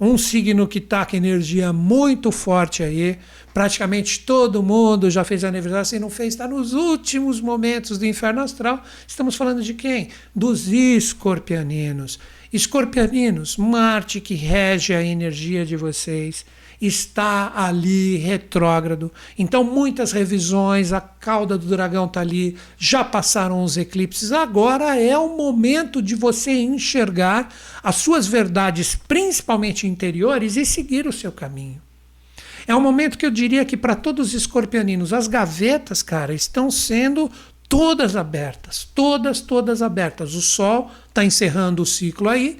S1: Um signo que está com energia muito forte aí. Praticamente todo mundo já fez aniversário. Se não fez, está nos últimos momentos do inferno astral. Estamos falando de quem? Dos escorpianinos. Escorpianinos, Marte que rege a energia de vocês está ali retrógrado. Então, muitas revisões, a cauda do dragão está ali, já passaram os eclipses. Agora é o momento de você enxergar as suas verdades, principalmente interiores, e seguir o seu caminho. É um momento que eu diria que para todos os escorpianinos, as gavetas, cara, estão sendo todas abertas, todas, todas abertas. O Sol está encerrando o ciclo aí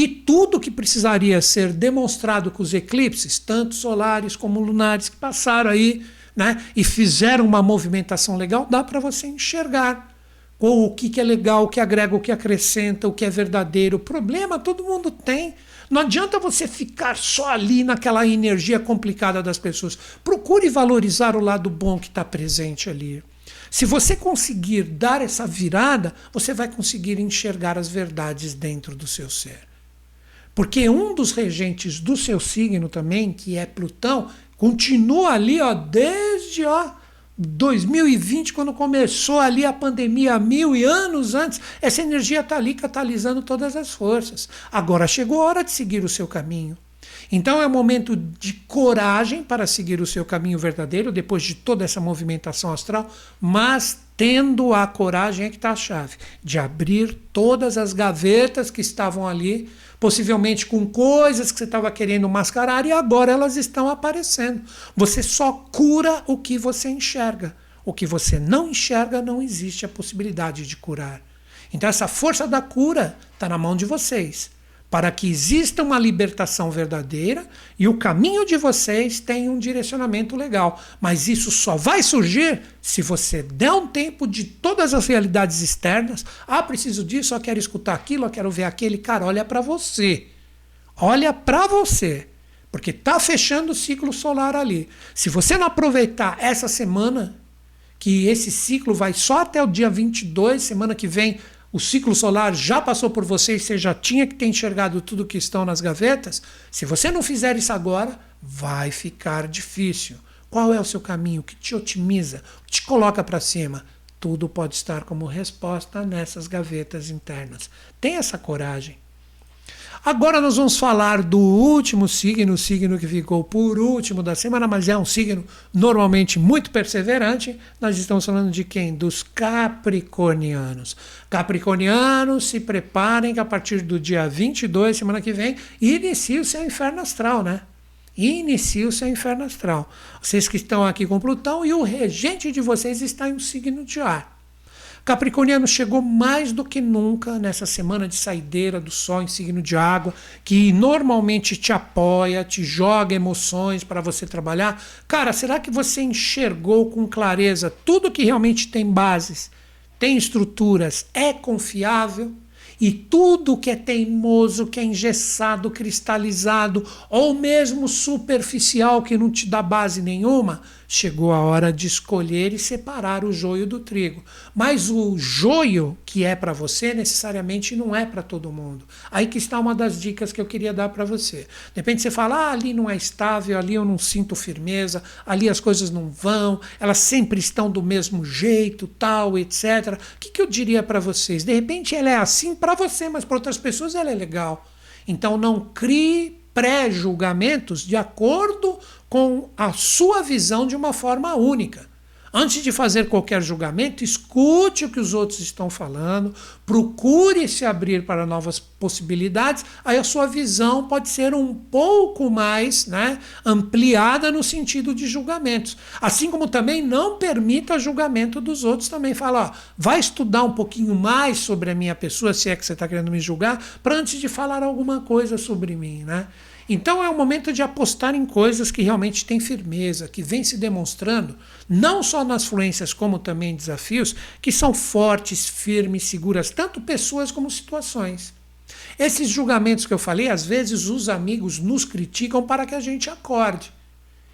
S1: e tudo que precisaria ser demonstrado com os eclipses, tanto solares como lunares, que passaram aí né, e fizeram uma movimentação legal, dá para você enxergar o que, que é legal, o que agrega, o que acrescenta, o que é verdadeiro. O problema todo mundo tem. Não adianta você ficar só ali naquela energia complicada das pessoas. Procure valorizar o lado bom que está presente ali. Se você conseguir dar essa virada, você vai conseguir enxergar as verdades dentro do seu ser. Porque um dos regentes do seu signo também, que é Plutão, continua ali ó, desde ó, 2020, quando começou ali a pandemia, mil e anos antes, essa energia está ali catalisando todas as forças. Agora chegou a hora de seguir o seu caminho. Então é um momento de coragem para seguir o seu caminho verdadeiro, depois de toda essa movimentação astral, mas tendo a coragem é que está a chave, de abrir todas as gavetas que estavam ali, possivelmente com coisas que você estava querendo mascarar e agora elas estão aparecendo. Você só cura o que você enxerga. O que você não enxerga, não existe a possibilidade de curar. Então, essa força da cura está na mão de vocês para que exista uma libertação verdadeira e o caminho de vocês tenha um direcionamento legal. Mas isso só vai surgir se você der um tempo de todas as realidades externas. Ah, preciso disso, eu quero escutar aquilo, eu quero ver aquele. Cara, olha para você. Olha para você. Porque tá fechando o ciclo solar ali. Se você não aproveitar essa semana, que esse ciclo vai só até o dia 22, semana que vem o ciclo solar já passou por você e você já tinha que ter enxergado tudo que estão nas gavetas, se você não fizer isso agora, vai ficar difícil. Qual é o seu caminho? Que te otimiza? Que te coloca para cima? Tudo pode estar como resposta nessas gavetas internas. Tenha essa coragem. Agora nós vamos falar do último signo, o signo que ficou por último da semana, mas é um signo normalmente muito perseverante. Nós estamos falando de quem? Dos capricornianos. Capricornianos, se preparem que a partir do dia 22, semana que vem, inicia o seu inferno astral, né? Inicia o seu inferno astral. Vocês que estão aqui com Plutão e o regente de vocês está em um signo de ar. Capricorniano chegou mais do que nunca nessa semana de saideira do Sol em signo de água, que normalmente te apoia, te joga emoções para você trabalhar. Cara, será que você enxergou com clareza tudo que realmente tem bases, tem estruturas, é confiável? E tudo que é teimoso, que é engessado, cristalizado, ou mesmo superficial, que não te dá base nenhuma, chegou a hora de escolher e separar o joio do trigo. Mas o joio que é para você necessariamente não é para todo mundo. Aí que está uma das dicas que eu queria dar para você. De repente você fala, ah, ali não é estável, ali eu não sinto firmeza, ali as coisas não vão, elas sempre estão do mesmo jeito, tal, etc. O que, que eu diria para vocês? De repente ela é assim para você, mas para outras pessoas ela é legal. Então não crie pré-julgamentos de acordo com a sua visão de uma forma única. Antes de fazer qualquer julgamento, escute o que os outros estão falando, procure se abrir para novas possibilidades, aí a sua visão pode ser um pouco mais né, ampliada no sentido de julgamentos. Assim como também não permita julgamento dos outros, também fala, ó, vai estudar um pouquinho mais sobre a minha pessoa, se é que você está querendo me julgar, para antes de falar alguma coisa sobre mim. Né? Então é o momento de apostar em coisas que realmente têm firmeza, que vem se demonstrando, não só nas fluências, como também em desafios, que são fortes, firmes, seguras, tanto pessoas como situações. Esses julgamentos que eu falei, às vezes os amigos nos criticam para que a gente acorde.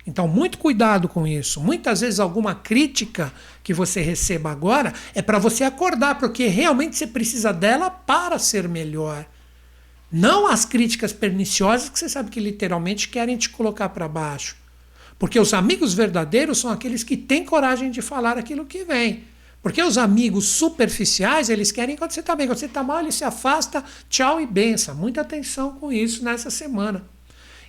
S1: Então, muito cuidado com isso. Muitas vezes, alguma crítica que você receba agora é para você acordar, porque realmente você precisa dela para ser melhor. Não as críticas perniciosas que você sabe que literalmente querem te colocar para baixo. Porque os amigos verdadeiros são aqueles que têm coragem de falar aquilo que vem. Porque os amigos superficiais, eles querem quando você está bem. Quando você está mal, ele se afasta, tchau e benção. Muita atenção com isso nessa semana.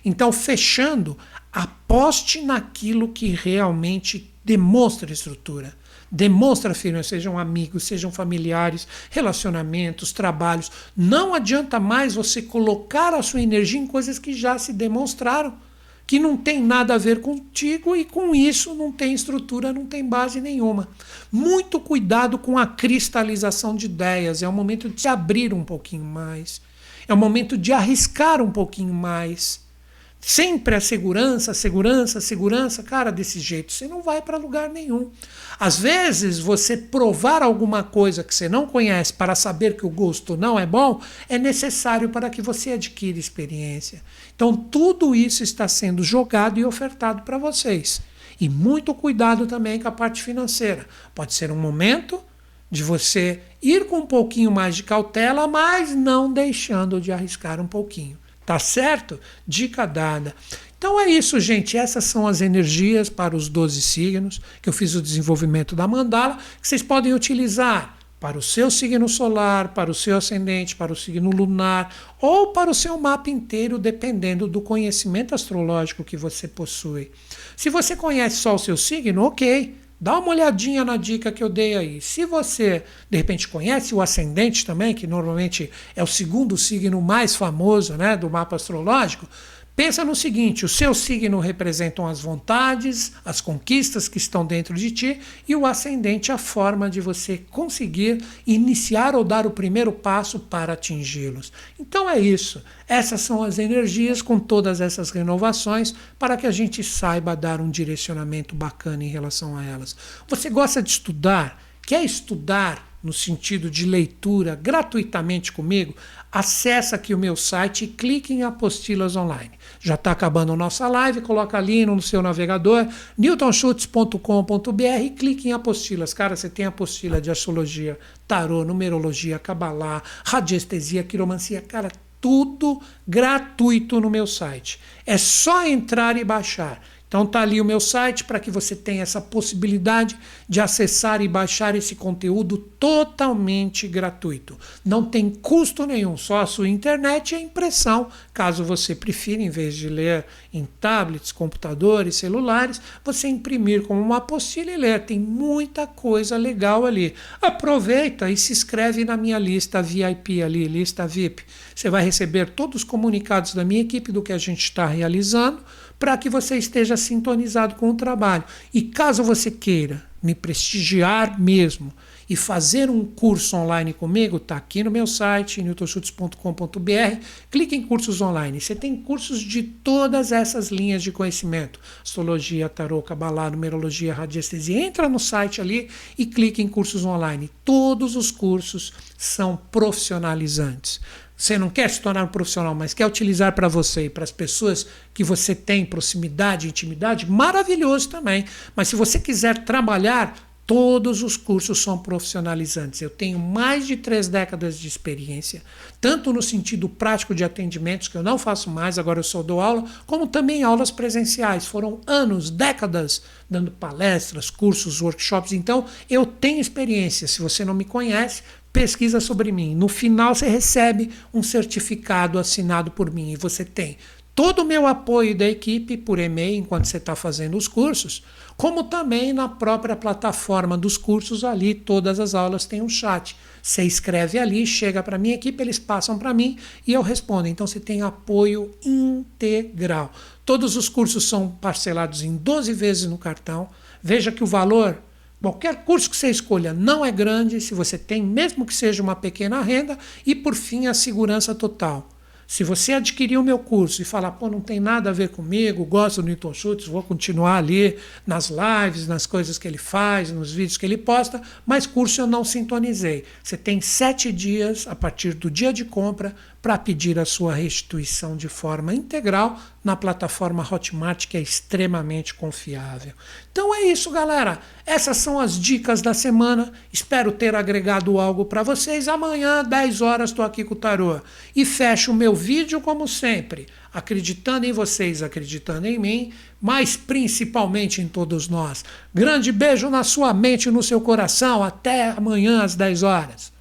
S1: Então, fechando, aposte naquilo que realmente demonstra estrutura. Demonstra firmeza, sejam amigos, sejam familiares, relacionamentos, trabalhos. Não adianta mais você colocar a sua energia em coisas que já se demonstraram, que não tem nada a ver contigo e com isso não tem estrutura, não tem base nenhuma. Muito cuidado com a cristalização de ideias, é o momento de se abrir um pouquinho mais. É o momento de arriscar um pouquinho mais. Sempre a segurança, segurança, segurança, cara, desse jeito você não vai para lugar nenhum. Às vezes, você provar alguma coisa que você não conhece para saber que o gosto não é bom é necessário para que você adquira experiência. Então, tudo isso está sendo jogado e ofertado para vocês. E muito cuidado também com a parte financeira. Pode ser um momento de você ir com um pouquinho mais de cautela, mas não deixando de arriscar um pouquinho. Tá certo? Dica dada. Então é isso, gente. Essas são as energias para os 12 signos, que eu fiz o desenvolvimento da mandala, que vocês podem utilizar para o seu signo solar, para o seu ascendente, para o signo lunar ou para o seu mapa inteiro, dependendo do conhecimento astrológico que você possui. Se você conhece só o seu signo, ok. Dá uma olhadinha na dica que eu dei aí. Se você, de repente, conhece o ascendente também, que normalmente é o segundo signo mais famoso né, do mapa astrológico, Pensa no seguinte: o seu signo representam as vontades, as conquistas que estão dentro de ti, e o ascendente a forma de você conseguir iniciar ou dar o primeiro passo para atingi-los. Então é isso. Essas são as energias com todas essas renovações para que a gente saiba dar um direcionamento bacana em relação a elas. Você gosta de estudar? Quer estudar no sentido de leitura gratuitamente comigo? Acesse aqui o meu site e clique em apostilas online. Já está acabando a nossa live, coloca ali no seu navegador, newtonschutz.com.br e clique em apostilas. Cara, você tem apostila de astrologia, tarô, numerologia, cabalá, radiestesia, quiromancia, cara, tudo gratuito no meu site. É só entrar e baixar. Então tá ali o meu site para que você tenha essa possibilidade de acessar e baixar esse conteúdo totalmente gratuito. Não tem custo nenhum, só a sua internet e a impressão, caso você prefira, em vez de ler em tablets, computadores, celulares, você imprimir como uma apostila e ler. Tem muita coisa legal ali. Aproveita e se inscreve na minha lista VIP ali, lista VIP. Você vai receber todos os comunicados da minha equipe do que a gente está realizando para que você esteja sintonizado com o trabalho. E caso você queira me prestigiar mesmo e fazer um curso online comigo, está aqui no meu site, newtonschutz.com.br. Clique em cursos online. Você tem cursos de todas essas linhas de conhecimento: astrologia, tarô, cabalá, numerologia, radiestesia. Entra no site ali e clique em cursos online. Todos os cursos são profissionalizantes. Você não quer se tornar um profissional, mas quer utilizar para você e para as pessoas que você tem proximidade, intimidade, maravilhoso também. Mas se você quiser trabalhar, todos os cursos são profissionalizantes. Eu tenho mais de três décadas de experiência, tanto no sentido prático de atendimentos, que eu não faço mais, agora eu só dou aula, como também aulas presenciais. Foram anos, décadas, dando palestras, cursos, workshops. Então, eu tenho experiência. Se você não me conhece, pesquisa sobre mim. No final você recebe um certificado assinado por mim e você tem todo o meu apoio da equipe por e-mail enquanto você está fazendo os cursos, como também na própria plataforma dos cursos ali, todas as aulas têm um chat. Você escreve ali, chega para a minha equipe, eles passam para mim e eu respondo. Então você tem apoio integral. Todos os cursos são parcelados em 12 vezes no cartão. Veja que o valor Qualquer curso que você escolha não é grande se você tem, mesmo que seja uma pequena renda, e por fim a segurança total. Se você adquirir o meu curso e falar, pô, não tem nada a ver comigo, gosto do Newton Schultz, vou continuar ali nas lives, nas coisas que ele faz, nos vídeos que ele posta, mas curso eu não sintonizei. Você tem sete dias a partir do dia de compra para pedir a sua restituição de forma integral na plataforma Hotmart, que é extremamente confiável. Então é isso, galera. Essas são as dicas da semana. Espero ter agregado algo para vocês. Amanhã, 10 horas, estou aqui com o Tarô. E fecho o meu vídeo, como sempre, acreditando em vocês, acreditando em mim, mas principalmente em todos nós. Grande beijo na sua mente e no seu coração. Até amanhã, às 10 horas.